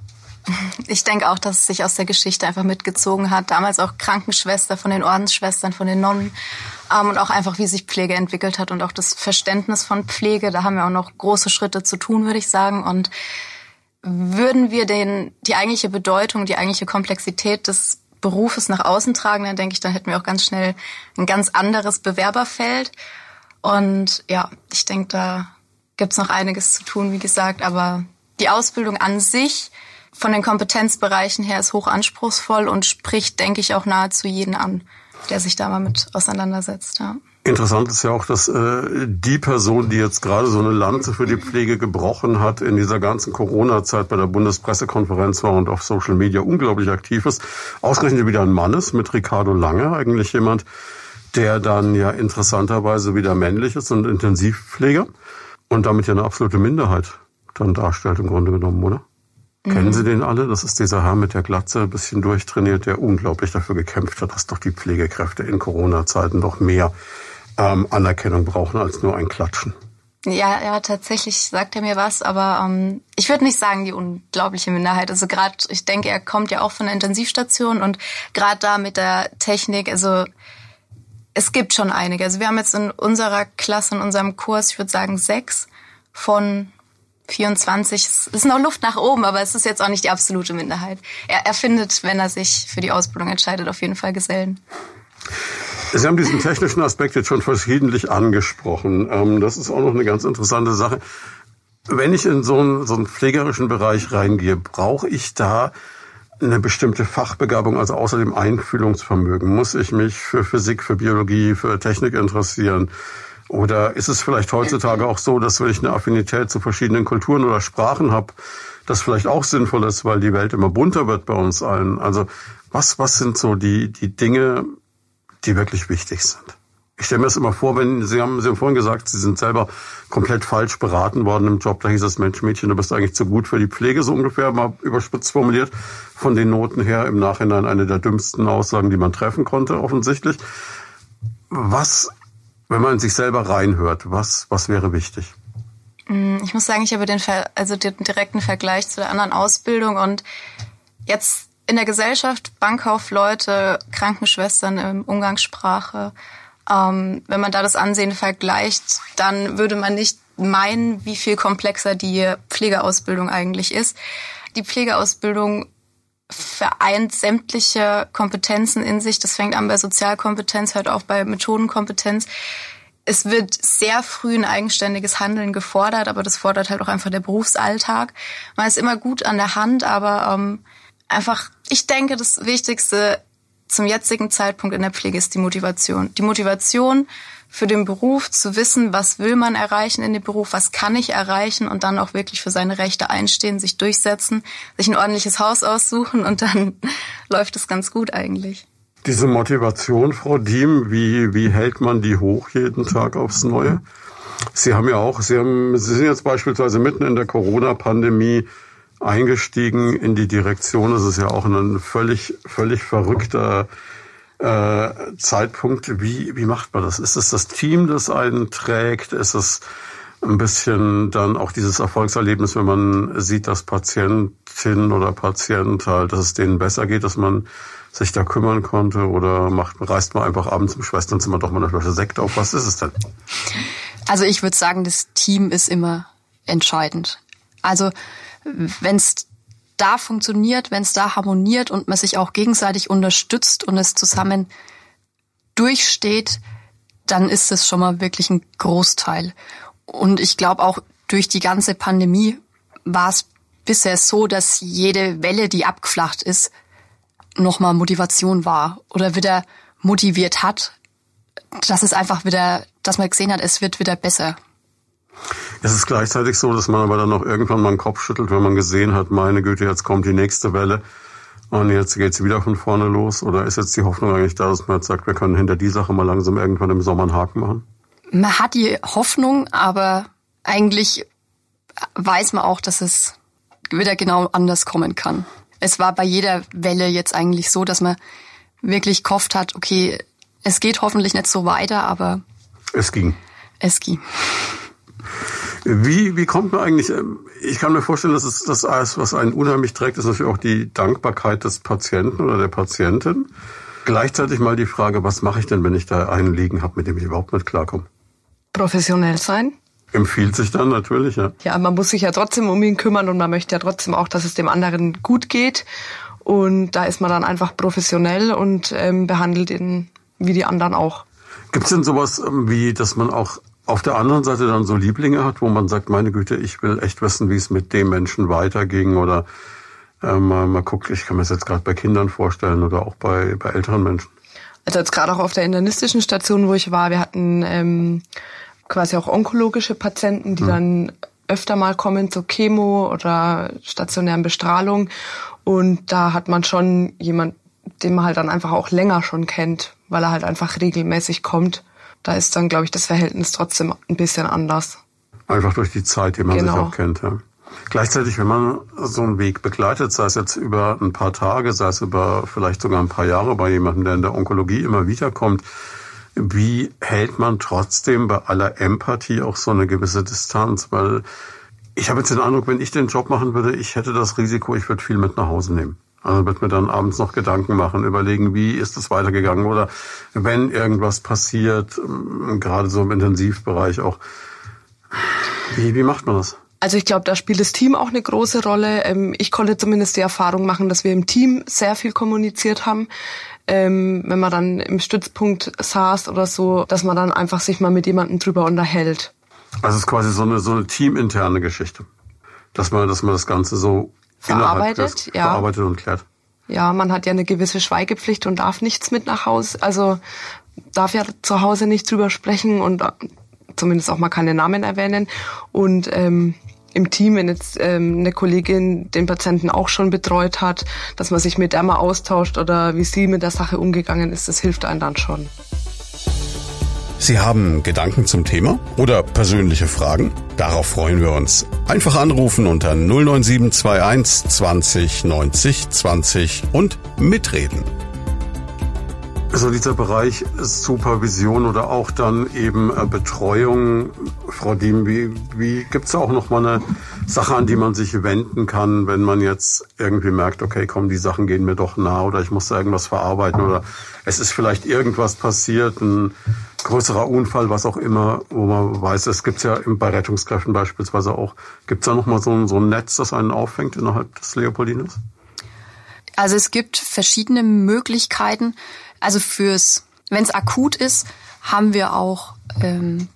Ich denke auch, dass es sich aus der Geschichte einfach mitgezogen hat. Damals auch Krankenschwester von den Ordensschwestern, von den Nonnen. Ähm, und auch einfach, wie sich Pflege entwickelt hat und auch das Verständnis von Pflege. Da haben wir auch noch große Schritte zu tun, würde ich sagen. Und würden wir den, die eigentliche Bedeutung, die eigentliche Komplexität des Berufes nach außen tragen, dann denke ich, dann hätten wir auch ganz schnell ein ganz anderes Bewerberfeld. Und ja, ich denke, da gibt's noch einiges zu tun, wie gesagt. Aber die Ausbildung an sich von den Kompetenzbereichen her ist hoch anspruchsvoll und spricht, denke ich, auch nahezu jeden an, der sich da mal mit auseinandersetzt. Ja. Interessant ist ja auch, dass äh, die Person, die jetzt gerade so eine Lanze für die Pflege gebrochen hat, in dieser ganzen Corona-Zeit bei der Bundespressekonferenz war und auf Social Media unglaublich aktiv ist, ausgerechnet wieder ein Mann ist mit Ricardo Lange, eigentlich jemand, der dann ja interessanterweise wieder männlich ist und Intensivpfleger und damit ja eine absolute Minderheit dann darstellt im Grunde genommen, oder? Mhm. Kennen Sie den alle? Das ist dieser Herr mit der Glatze, ein bisschen durchtrainiert, der unglaublich dafür gekämpft hat, dass doch die Pflegekräfte in Corona-Zeiten doch mehr ähm, Anerkennung brauchen als nur ein Klatschen. Ja, ja, tatsächlich sagt er mir was, aber ähm, ich würde nicht sagen die unglaubliche Minderheit. Also gerade, ich denke, er kommt ja auch von der Intensivstation und gerade da mit der Technik, also es gibt schon einige. Also wir haben jetzt in unserer Klasse, in unserem Kurs, ich würde sagen sechs von 24. Es ist noch Luft nach oben, aber es ist jetzt auch nicht die absolute Minderheit. Er, er findet, wenn er sich für die Ausbildung entscheidet, auf jeden Fall Gesellen. Sie haben diesen technischen Aspekt jetzt schon verschiedentlich angesprochen. Ähm, das ist auch noch eine ganz interessante Sache. Wenn ich in so einen, so einen pflegerischen Bereich reingehe, brauche ich da eine bestimmte Fachbegabung, also außer dem Einfühlungsvermögen? Muss ich mich für Physik, für Biologie, für Technik interessieren? Oder ist es vielleicht heutzutage auch so, dass wenn ich eine Affinität zu verschiedenen Kulturen oder Sprachen habe, das vielleicht auch sinnvoll ist, weil die Welt immer bunter wird bei uns allen? Also was, was sind so die, die Dinge, die wirklich wichtig sind. Ich stelle mir das immer vor, wenn Sie haben, Sie haben vorhin gesagt, Sie sind selber komplett falsch beraten worden im Job. Da hieß es, Mensch, Mädchen, du bist eigentlich zu gut für die Pflege, so ungefähr, mal überspitzt formuliert. Von den Noten her im Nachhinein eine der dümmsten Aussagen, die man treffen konnte, offensichtlich. Was, wenn man sich selber reinhört, was, was wäre wichtig? Mm, ich muss sagen, ich habe den, also den direkten Vergleich zu der anderen Ausbildung und jetzt in der Gesellschaft, Bankkaufleute, Krankenschwestern in Umgangssprache, ähm, wenn man da das Ansehen vergleicht, dann würde man nicht meinen, wie viel komplexer die Pflegeausbildung eigentlich ist. Die Pflegeausbildung vereint sämtliche Kompetenzen in sich. Das fängt an bei Sozialkompetenz, hört auch bei Methodenkompetenz. Es wird sehr früh ein eigenständiges Handeln gefordert, aber das fordert halt auch einfach der Berufsalltag. Man ist immer gut an der Hand, aber ähm, einfach, ich denke, das Wichtigste zum jetzigen Zeitpunkt in der Pflege ist die Motivation. Die Motivation für den Beruf, zu wissen, was will man erreichen in dem Beruf, was kann ich erreichen und dann auch wirklich für seine Rechte einstehen, sich durchsetzen, sich ein ordentliches Haus aussuchen und dann läuft es ganz gut eigentlich. Diese Motivation, Frau Diem, wie, wie hält man die hoch jeden Tag aufs Neue? Sie haben ja auch, Sie, haben, Sie sind jetzt beispielsweise mitten in der Corona-Pandemie eingestiegen in die Direktion. Das ist ja auch ein völlig, völlig verrückter äh, Zeitpunkt. Wie, wie macht man das? Ist es das Team, das einen trägt? Ist es ein bisschen dann auch dieses Erfolgserlebnis, wenn man sieht, dass Patientin oder Patient halt, dass es denen besser geht, dass man sich da kümmern konnte oder macht, reist man einfach abends im Schwesternzimmer doch mal eine Flasche Sekt auf. Was ist es denn? Also ich würde sagen, das Team ist immer entscheidend. Also wenn es da funktioniert, wenn es da harmoniert und man sich auch gegenseitig unterstützt und es zusammen durchsteht, dann ist es schon mal wirklich ein Großteil. Und ich glaube auch durch die ganze Pandemie war es bisher so, dass jede Welle, die abgeflacht ist, nochmal Motivation war oder wieder motiviert hat, dass es einfach wieder, dass man gesehen hat, es wird wieder besser. Es ist gleichzeitig so, dass man aber dann noch irgendwann mal den Kopf schüttelt, wenn man gesehen hat, meine Güte, jetzt kommt die nächste Welle und jetzt geht's wieder von vorne los. Oder ist jetzt die Hoffnung eigentlich da, dass man jetzt sagt, wir können hinter die Sache mal langsam irgendwann im Sommer einen Haken machen? Man hat die Hoffnung, aber eigentlich weiß man auch, dass es wieder genau anders kommen kann. Es war bei jeder Welle jetzt eigentlich so, dass man wirklich gehofft hat, okay, es geht hoffentlich nicht so weiter, aber es ging. Es ging. Wie, wie kommt man eigentlich, ähm, ich kann mir vorstellen, dass es das alles, was einen unheimlich trägt, ist natürlich auch die Dankbarkeit des Patienten oder der Patientin. Gleichzeitig mal die Frage, was mache ich denn, wenn ich da einen liegen habe, mit dem ich überhaupt nicht klarkomme? Professionell sein. Empfiehlt sich dann natürlich, ja. Ja, man muss sich ja trotzdem um ihn kümmern und man möchte ja trotzdem auch, dass es dem anderen gut geht. Und da ist man dann einfach professionell und ähm, behandelt ihn wie die anderen auch. Gibt es denn sowas ähm, wie, dass man auch auf der anderen Seite dann so Lieblinge hat, wo man sagt, meine Güte, ich will echt wissen, wie es mit dem Menschen weiterging oder äh, mal, mal guckt, ich kann mir das jetzt gerade bei Kindern vorstellen oder auch bei, bei älteren Menschen. Also jetzt gerade auch auf der internistischen Station, wo ich war, wir hatten ähm, quasi auch onkologische Patienten, die hm. dann öfter mal kommen zur Chemo oder stationären Bestrahlung. Und da hat man schon jemand, den man halt dann einfach auch länger schon kennt, weil er halt einfach regelmäßig kommt da ist dann, glaube ich, das Verhältnis trotzdem ein bisschen anders. Einfach durch die Zeit, die man genau. sich auch kennt. Ja. Gleichzeitig, wenn man so einen Weg begleitet, sei es jetzt über ein paar Tage, sei es über vielleicht sogar ein paar Jahre bei jemandem, der in der Onkologie immer wiederkommt, wie hält man trotzdem bei aller Empathie auch so eine gewisse Distanz? Weil ich habe jetzt den Eindruck, wenn ich den Job machen würde, ich hätte das Risiko, ich würde viel mit nach Hause nehmen. Also wird mir dann abends noch Gedanken machen, überlegen, wie ist es weitergegangen oder wenn irgendwas passiert, ähm, gerade so im Intensivbereich auch. Wie, wie macht man das? Also ich glaube, da spielt das Team auch eine große Rolle. Ähm, ich konnte zumindest die Erfahrung machen, dass wir im Team sehr viel kommuniziert haben. Ähm, wenn man dann im Stützpunkt saß oder so, dass man dann einfach sich mal mit jemandem drüber unterhält. Also es ist quasi so eine, so eine teaminterne Geschichte. Dass man, dass man das Ganze so verarbeitet, ja. Verarbeitet und klärt. Ja, man hat ja eine gewisse Schweigepflicht und darf nichts mit nach Hause, also darf ja zu Hause nicht drüber sprechen und äh, zumindest auch mal keine Namen erwähnen. Und ähm, im Team, wenn jetzt ähm, eine Kollegin den Patienten auch schon betreut hat, dass man sich mit der mal austauscht oder wie sie mit der Sache umgegangen ist, das hilft einem dann schon. Sie haben Gedanken zum Thema oder persönliche Fragen? Darauf freuen wir uns. Einfach anrufen unter 09721 20 90 20 und mitreden. Also dieser Bereich Supervision oder auch dann eben äh, Betreuung, Frau Diem, wie, wie gibt es auch noch mal eine, Sache, an die man sich wenden kann, wenn man jetzt irgendwie merkt, okay, komm, die Sachen gehen mir doch nah oder ich muss da irgendwas verarbeiten oder es ist vielleicht irgendwas passiert, ein größerer Unfall, was auch immer, wo man weiß, es gibt ja bei Rettungskräften beispielsweise auch, gibt es da nochmal so ein, so ein Netz, das einen auffängt innerhalb des Leopoldines? Also es gibt verschiedene Möglichkeiten. Also fürs, wenn es akut ist, haben wir auch ähm,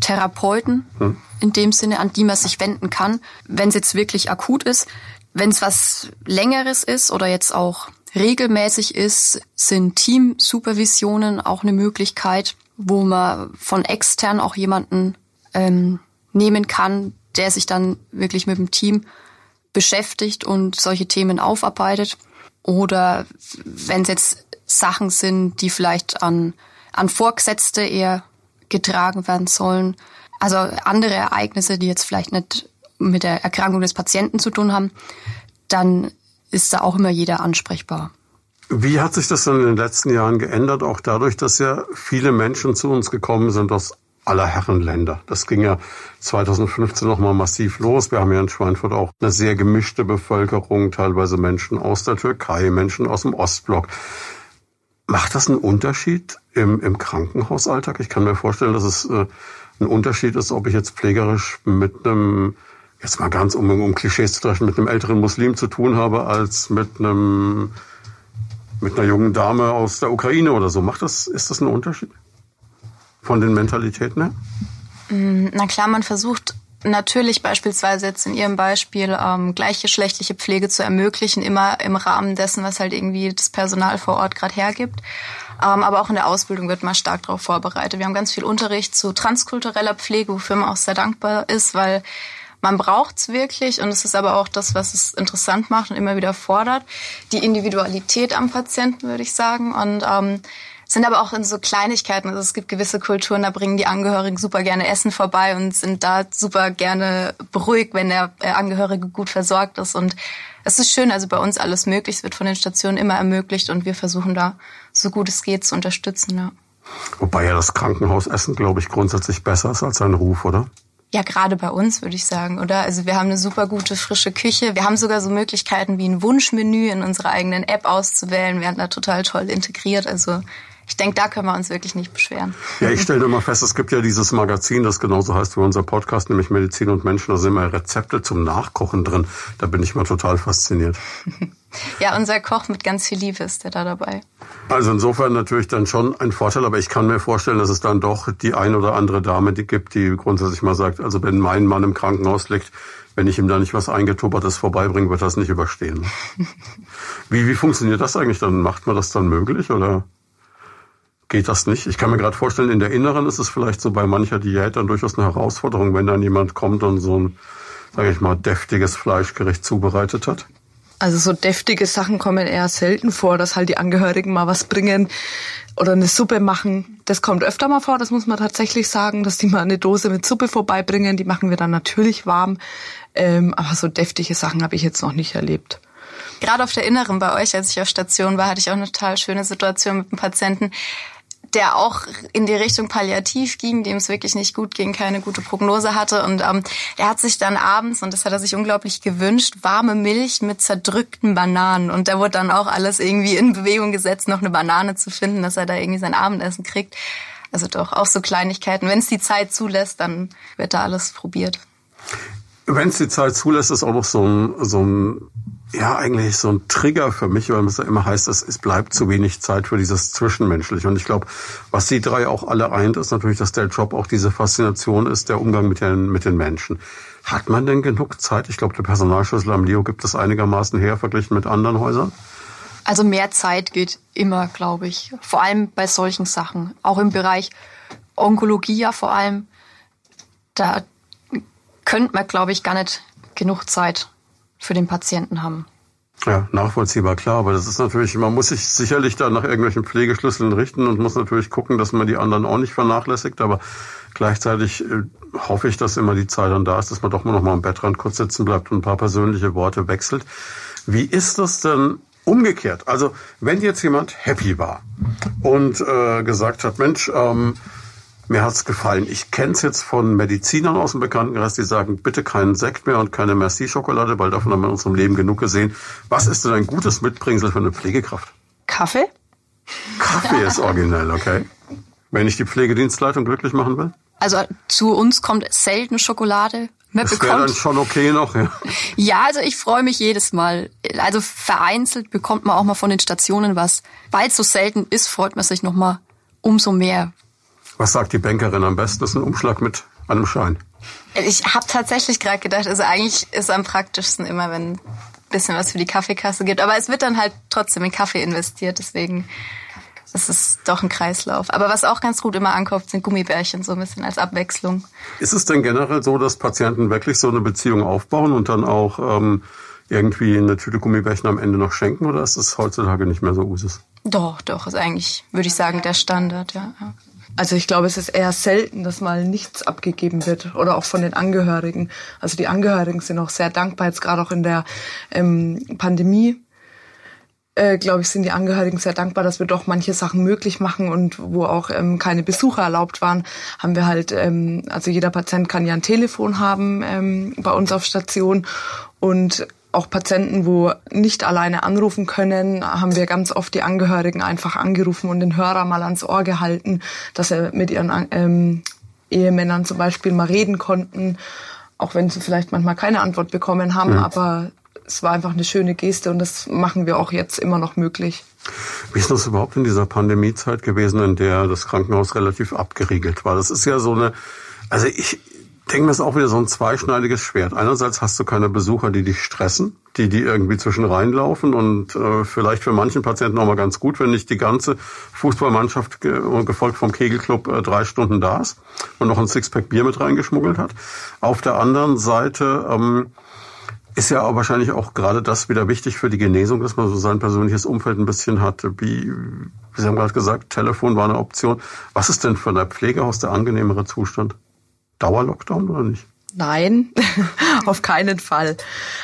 Psychotherapeuten hm. in dem Sinne, an die man sich wenden kann, wenn es jetzt wirklich akut ist. Wenn es was Längeres ist oder jetzt auch regelmäßig ist, sind Team-Supervisionen auch eine Möglichkeit, wo man von extern auch jemanden ähm, nehmen kann, der sich dann wirklich mit dem Team beschäftigt und solche Themen aufarbeitet. Oder wenn es jetzt Sachen sind, die vielleicht an, an Vorgesetzte eher getragen werden sollen. Also andere Ereignisse, die jetzt vielleicht nicht mit der Erkrankung des Patienten zu tun haben, dann ist da auch immer jeder ansprechbar. Wie hat sich das dann in den letzten Jahren geändert? Auch dadurch, dass ja viele Menschen zu uns gekommen sind aus aller Herren Länder. Das ging ja 2015 nochmal massiv los. Wir haben ja in Schweinfurt auch eine sehr gemischte Bevölkerung, teilweise Menschen aus der Türkei, Menschen aus dem Ostblock. Macht das einen Unterschied im, im Krankenhausalltag? Ich kann mir vorstellen, dass es äh, ein Unterschied ist, ob ich jetzt pflegerisch mit einem, jetzt mal ganz um, um Klischees zu treffen, mit einem älteren Muslim zu tun habe, als mit einem, mit einer jungen Dame aus der Ukraine oder so. Macht das, ist das ein Unterschied? Von den Mentalitäten her? Mm, na klar, man versucht natürlich beispielsweise jetzt in Ihrem Beispiel ähm, gleichgeschlechtliche Pflege zu ermöglichen, immer im Rahmen dessen, was halt irgendwie das Personal vor Ort gerade hergibt. Ähm, aber auch in der Ausbildung wird man stark darauf vorbereitet. Wir haben ganz viel Unterricht zu transkultureller Pflege, wofür man auch sehr dankbar ist, weil man braucht's wirklich und es ist aber auch das, was es interessant macht und immer wieder fordert. Die Individualität am Patienten, würde ich sagen. Und ähm, sind aber auch in so Kleinigkeiten. Also es gibt gewisse Kulturen, da bringen die Angehörigen super gerne Essen vorbei und sind da super gerne beruhigt, wenn der äh, Angehörige gut versorgt ist. Und es ist schön, also bei uns alles möglich. Es wird von den Stationen immer ermöglicht und wir versuchen da so gut es geht zu unterstützen. Ja. Wobei ja das Krankenhausessen, glaube ich, grundsätzlich besser ist als ein Ruf, oder? Ja, gerade bei uns würde ich sagen, oder? Also wir haben eine super gute frische Küche. Wir haben sogar so Möglichkeiten wie ein Wunschmenü in unserer eigenen App auszuwählen. Wir haben da total toll integriert. Also ich denke, da können wir uns wirklich nicht beschweren. Ja, ich stelle immer fest, es gibt ja dieses Magazin, das genauso heißt wie unser Podcast, nämlich Medizin und Menschen. Da sind immer Rezepte zum Nachkochen drin. Da bin ich mal total fasziniert. Ja, unser Koch mit ganz viel Liebe ist der da dabei. Also insofern natürlich dann schon ein Vorteil, aber ich kann mir vorstellen, dass es dann doch die ein oder andere Dame die gibt, die grundsätzlich mal sagt, also wenn mein Mann im Krankenhaus liegt, wenn ich ihm da nicht was eingetuppertes vorbeibringe, wird das nicht überstehen. wie, wie funktioniert das eigentlich dann? Macht man das dann möglich oder? Geht das nicht. Ich kann mir gerade vorstellen, in der Inneren ist es vielleicht so bei mancher Diät dann durchaus eine Herausforderung, wenn dann jemand kommt und so ein, sage ich mal, deftiges Fleischgericht zubereitet hat. Also so deftige Sachen kommen eher selten vor, dass halt die Angehörigen mal was bringen oder eine Suppe machen. Das kommt öfter mal vor, das muss man tatsächlich sagen, dass die mal eine Dose mit Suppe vorbeibringen. Die machen wir dann natürlich warm. Ähm, aber so deftige Sachen habe ich jetzt noch nicht erlebt. Gerade auf der Inneren bei euch, als ich auf Station war, hatte ich auch eine total schöne Situation mit einem Patienten der auch in die Richtung Palliativ ging, dem es wirklich nicht gut ging, keine gute Prognose hatte. Und ähm, er hat sich dann abends, und das hat er sich unglaublich gewünscht, warme Milch mit zerdrückten Bananen. Und da wurde dann auch alles irgendwie in Bewegung gesetzt, noch eine Banane zu finden, dass er da irgendwie sein Abendessen kriegt. Also doch auch so Kleinigkeiten. Wenn es die Zeit zulässt, dann wird da alles probiert. Wenn es die Zeit zulässt, ist auch noch so ein, so ein ja eigentlich so ein Trigger für mich, weil es ja immer heißt, es, es bleibt zu wenig Zeit für dieses Zwischenmenschliche. Und ich glaube, was die drei auch alle eint, ist natürlich, dass der Job auch diese Faszination ist, der Umgang mit den, mit den Menschen. Hat man denn genug Zeit? Ich glaube, der Personalschlüssel am Leo gibt es einigermaßen her, verglichen mit anderen Häusern. Also mehr Zeit geht immer, glaube ich. Vor allem bei solchen Sachen. Auch im Bereich Onkologie ja vor allem. Da könnte man, glaube ich, gar nicht genug Zeit für den Patienten haben. Ja, nachvollziehbar, klar. Aber das ist natürlich, man muss sich sicherlich da nach irgendwelchen Pflegeschlüsseln richten und muss natürlich gucken, dass man die anderen auch nicht vernachlässigt. Aber gleichzeitig äh, hoffe ich, dass immer die Zeit dann da ist, dass man doch mal noch mal am Bettrand kurz sitzen bleibt und ein paar persönliche Worte wechselt. Wie ist das denn umgekehrt? Also, wenn jetzt jemand happy war und äh, gesagt hat, Mensch, ähm, Mir hat's gefallen. Ich kenn's jetzt von Medizinern aus dem Bekanntenkreis, die sagen, bitte keinen Sekt mehr und keine Merci-Schokolade, weil davon haben wir in unserem Leben genug gesehen. Was ist denn ein gutes Mitbringsel für eine Pflegekraft? Kaffee? Kaffee ist originell, okay. Wenn ich die Pflegedienstleitung glücklich machen will? Also zu uns kommt selten Schokolade. Man das wäre dann schon okay noch, ja. Ja, also ich freue mich jedes Mal. Also vereinzelt bekommt man auch mal von den Stationen was. Weil es so selten ist, freut man sich noch mal umso mehr. Was sagt die Bankerin am besten? Das ist ein Umschlag mit einem Schein. Ich habe tatsächlich gerade gedacht, also eigentlich ist am praktischsten immer, wenn ein bisschen was für die Kaffeekasse gibt. Aber es wird dann halt trotzdem in Kaffee investiert, deswegen es ist doch ein Kreislauf. Aber was auch ganz gut immer ankommt, sind Gummibärchen, so ein bisschen als Abwechslung. Ist es denn generell so, dass Patienten wirklich so eine Beziehung aufbauen und dann auch ähm, irgendwie eine Tüte Gummibärchen am Ende noch schenken oder ist das heutzutage nicht mehr so Usus? Doch, doch, ist eigentlich, würde ich sagen, der Standard, ja. Also ich glaube, es ist eher selten, dass mal nichts abgegeben wird oder auch von den Angehörigen. Also die Angehörigen sind auch sehr dankbar, jetzt gerade auch in der ähm, Pandemie. Äh, glaube ich, sind die Angehörigen sehr dankbar, dass wir doch manche Sachen möglich machen und wo auch ähm, keine Besucher erlaubt waren, haben wir halt, ähm, also jeder Patient kann ja ein Telefon haben ähm, bei uns auf Station und auch Patienten, wo nicht alleine anrufen können, haben wir ganz oft die Angehörigen einfach angerufen und den Hörer mal ans Ohr gehalten, dass er mit ihren ähm, Ehemännern zum Beispiel mal reden konnten, auch wenn sie vielleicht manchmal keine Antwort bekommen haben, mhm. aber es war einfach eine schöne Geste und das machen wir auch jetzt immer noch möglich. Wie ist das überhaupt in dieser Pandemiezeit gewesen, in der das Krankenhaus relativ abgeriegelt war? Das ist ja so eine, also ich, denke, das ist auch wieder so ein zweischneidiges Schwert. Einerseits hast du keine Besucher, die dich stressen, die die irgendwie zwischen reinlaufen und äh, vielleicht für manchen Patienten auch mal ganz gut, wenn nicht die ganze Fußballmannschaft ge gefolgt vom Kegelclub äh, drei Stunden da ist und noch ein Sixpack Bier mit reingeschmuggelt hat. Auf der anderen Seite ähm, ist ja auch wahrscheinlich auch gerade das wieder wichtig für die Genesung, dass man so sein persönliches Umfeld ein bisschen hat. Wie, Sie haben gerade gesagt, Telefon war eine Option. Was ist denn für ein Pflegehaus der angenehmere Zustand? Dauerlockdown oder nicht? Nein, auf keinen Fall.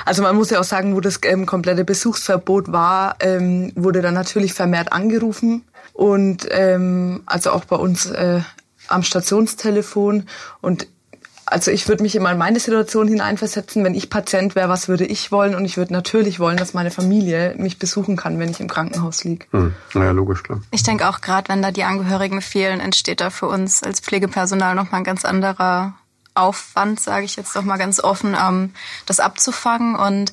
Also man muss ja auch sagen, wo das ähm, komplette Besuchsverbot war, ähm, wurde dann natürlich vermehrt angerufen und ähm, also auch bei uns äh, am Stationstelefon und also ich würde mich immer in meine Situation hineinversetzen, wenn ich Patient wäre, was würde ich wollen? Und ich würde natürlich wollen, dass meine Familie mich besuchen kann, wenn ich im Krankenhaus liege. Hm. Naja, logisch, klar. Ich denke auch gerade, wenn da die Angehörigen fehlen, entsteht da für uns als Pflegepersonal nochmal ein ganz anderer Aufwand, sage ich jetzt doch mal ganz offen, ähm, das abzufangen. Und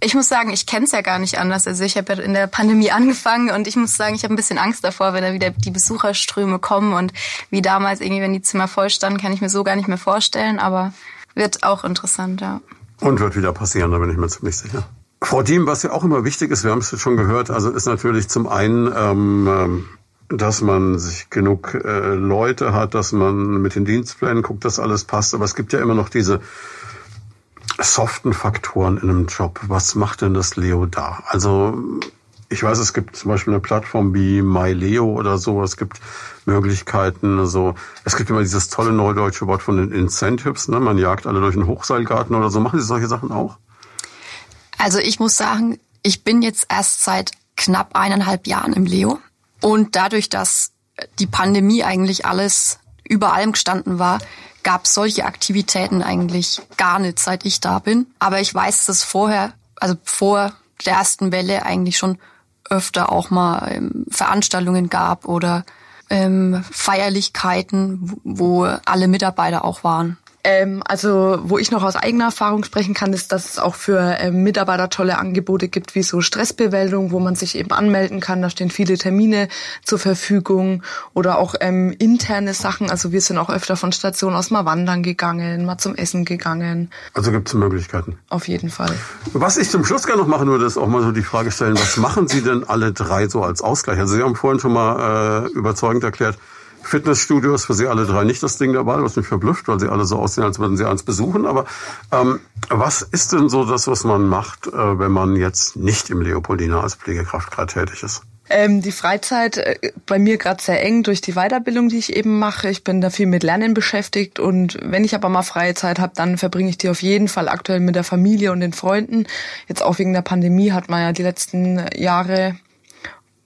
ich muss sagen, ich kenne es ja gar nicht anders. Also ich habe ja in der Pandemie angefangen und ich muss sagen, ich habe ein bisschen Angst davor, wenn da wieder die Besucherströme kommen und wie damals irgendwie, wenn die Zimmer voll standen, kann ich mir so gar nicht mehr vorstellen, aber wird auch interessant, ja. Und wird wieder passieren, da bin ich mir ziemlich sicher. Frau Diem, was ja auch immer wichtig ist, wir haben es jetzt schon gehört, also ist natürlich zum einen, ähm, ähm dass man sich genug äh, Leute hat, dass man mit den Dienstplänen guckt, dass alles passt. Aber es gibt ja immer noch diese soften Faktoren in einem Job. Was macht denn das Leo da? Also ich weiß, es gibt zum Beispiel eine Plattform wie MyLeo oder so. Es gibt Möglichkeiten. Also es gibt immer dieses tolle neudeutsche Wort von den Incentives. Ne? Man jagt alle durch den Hochseilgarten oder so. Machen Sie solche Sachen auch? Also ich muss sagen, ich bin jetzt erst seit knapp eineinhalb Jahren im Leo. Und dadurch, dass die Pandemie eigentlich alles über allem gestanden war, gab es solche Aktivitäten eigentlich gar nicht, seit ich da bin. Aber ich weiß, dass vorher, also vor der ersten Welle eigentlich schon öfter auch mal ähm, Veranstaltungen gab oder ähm, Feierlichkeiten, wo alle Mitarbeiter auch waren. Ähm, also wo ich noch aus eigener Erfahrung sprechen kann, ist, dass es auch für ähm, Mitarbeiter tolle Angebote gibt, wie so Stressbewältigung, wo man sich eben anmelden kann. Da stehen viele Termine zur Verfügung oder auch ähm, interne Sachen. Also wir sind auch öfter von Station aus mal wandern gegangen, mal zum Essen gegangen. Also gibt es Möglichkeiten. Auf jeden Fall. Was ich zum Schluss gerne noch machen würde, ist auch mal so die Frage stellen, was machen Sie denn alle drei so als Ausgleich? Also Sie haben vorhin schon mal äh, überzeugend erklärt, Fitnessstudio ist für Sie alle drei nicht das Ding dabei, was mich verblüfft, weil Sie alle so aussehen, als würden Sie eins besuchen. Aber ähm, was ist denn so das, was man macht, äh, wenn man jetzt nicht im Leopoldina als Pflegekraft gerade tätig ist? Ähm, die Freizeit äh, bei mir gerade sehr eng durch die Weiterbildung, die ich eben mache. Ich bin da viel mit Lernen beschäftigt und wenn ich aber mal freie Zeit habe, dann verbringe ich die auf jeden Fall aktuell mit der Familie und den Freunden. Jetzt auch wegen der Pandemie hat man ja die letzten Jahre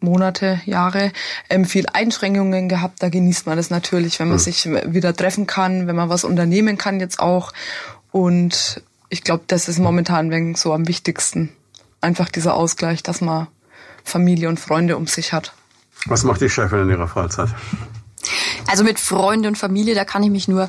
Monate, Jahre ähm, viel Einschränkungen gehabt. Da genießt man das natürlich, wenn man mhm. sich wieder treffen kann, wenn man was unternehmen kann jetzt auch. Und ich glaube, das ist momentan so am wichtigsten. Einfach dieser Ausgleich, dass man Familie und Freunde um sich hat. Was macht die Chefin in ihrer Freizeit? Also mit Freunde und Familie, da kann ich mich nur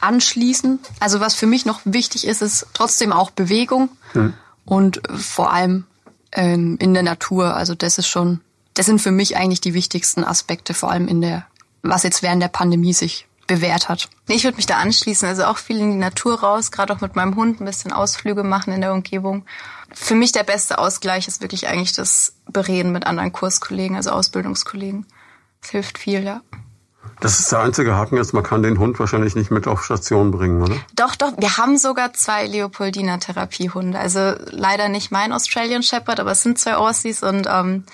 anschließen. Also was für mich noch wichtig ist, ist trotzdem auch Bewegung hm. und vor allem ähm, in der Natur. Also das ist schon, das sind für mich eigentlich die wichtigsten Aspekte, vor allem in der, was jetzt während der Pandemie sich bewährt hat. Ich würde mich da anschließen, also auch viel in die Natur raus, gerade auch mit meinem Hund ein bisschen Ausflüge machen in der Umgebung. Für mich der beste Ausgleich ist wirklich eigentlich das Bereden mit anderen Kurskollegen, also Ausbildungskollegen. Das hilft viel, ja. Das ist der einzige Haken jetzt, man kann den Hund wahrscheinlich nicht mit auf Station bringen, oder? Doch, doch, wir haben sogar zwei Leopoldiner Therapiehunde. Also leider nicht mein Australian Shepherd, aber es sind zwei Aussies und ähm,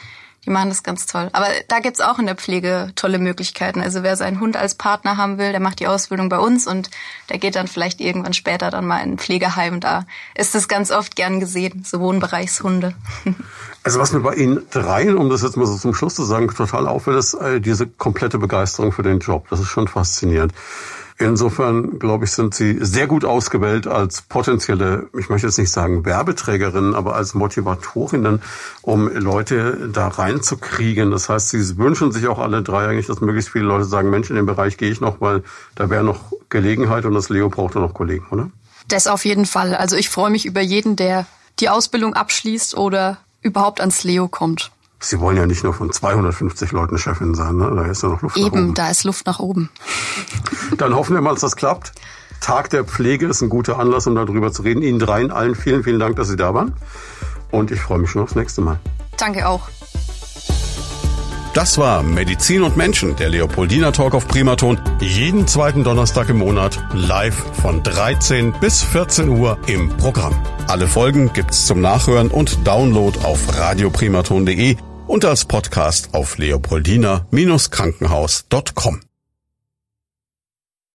die machen das ganz toll. Aber da gibt's auch in der Pflege tolle Möglichkeiten. Also wer seinen Hund als Partner haben will, der macht die Ausbildung bei uns und der geht dann vielleicht irgendwann später dann mal in ein Pflegeheim. Da ist das ganz oft gern gesehen, so Wohnbereichshunde. Also was mir bei Ihnen dreien, um das jetzt mal so zum Schluss zu sagen, total auffällt, ist äh, diese komplette Begeisterung für den Job. Das ist schon faszinierend. Insofern, glaube ich, sind Sie sehr gut ausgewählt als potenzielle, ich möchte jetzt nicht sagen Werbeträgerinnen, aber als Motivatorinnen, um Leute da reinzukriegen. Das heißt, Sie wünschen sich auch alle drei eigentlich, dass möglichst viele Leute sagen, Mensch, in den Bereich gehe ich noch, weil da wäre noch Gelegenheit und das Leo braucht noch Kollegen, oder? Das auf jeden Fall. Also ich freue mich über jeden, der die Ausbildung abschließt oder überhaupt ans Leo kommt. Sie wollen ja nicht nur von 250 Leuten Chefin sein, ne? Da ist ja noch Luft Eben, nach oben. Eben, da ist Luft nach oben. Dann hoffen wir mal, dass das klappt. Tag der Pflege ist ein guter Anlass, um darüber zu reden. Ihnen dreien allen vielen, vielen Dank, dass Sie da waren. Und ich freue mich schon aufs nächste Mal. Danke auch. Das war Medizin und Menschen, der Leopoldina Talk auf Primaton. Jeden zweiten Donnerstag im Monat live von 13 bis 14 Uhr im Programm. Alle Folgen gibt's zum Nachhören und Download auf radioprimaton.de und als Podcast auf leopoldina-krankenhaus.com.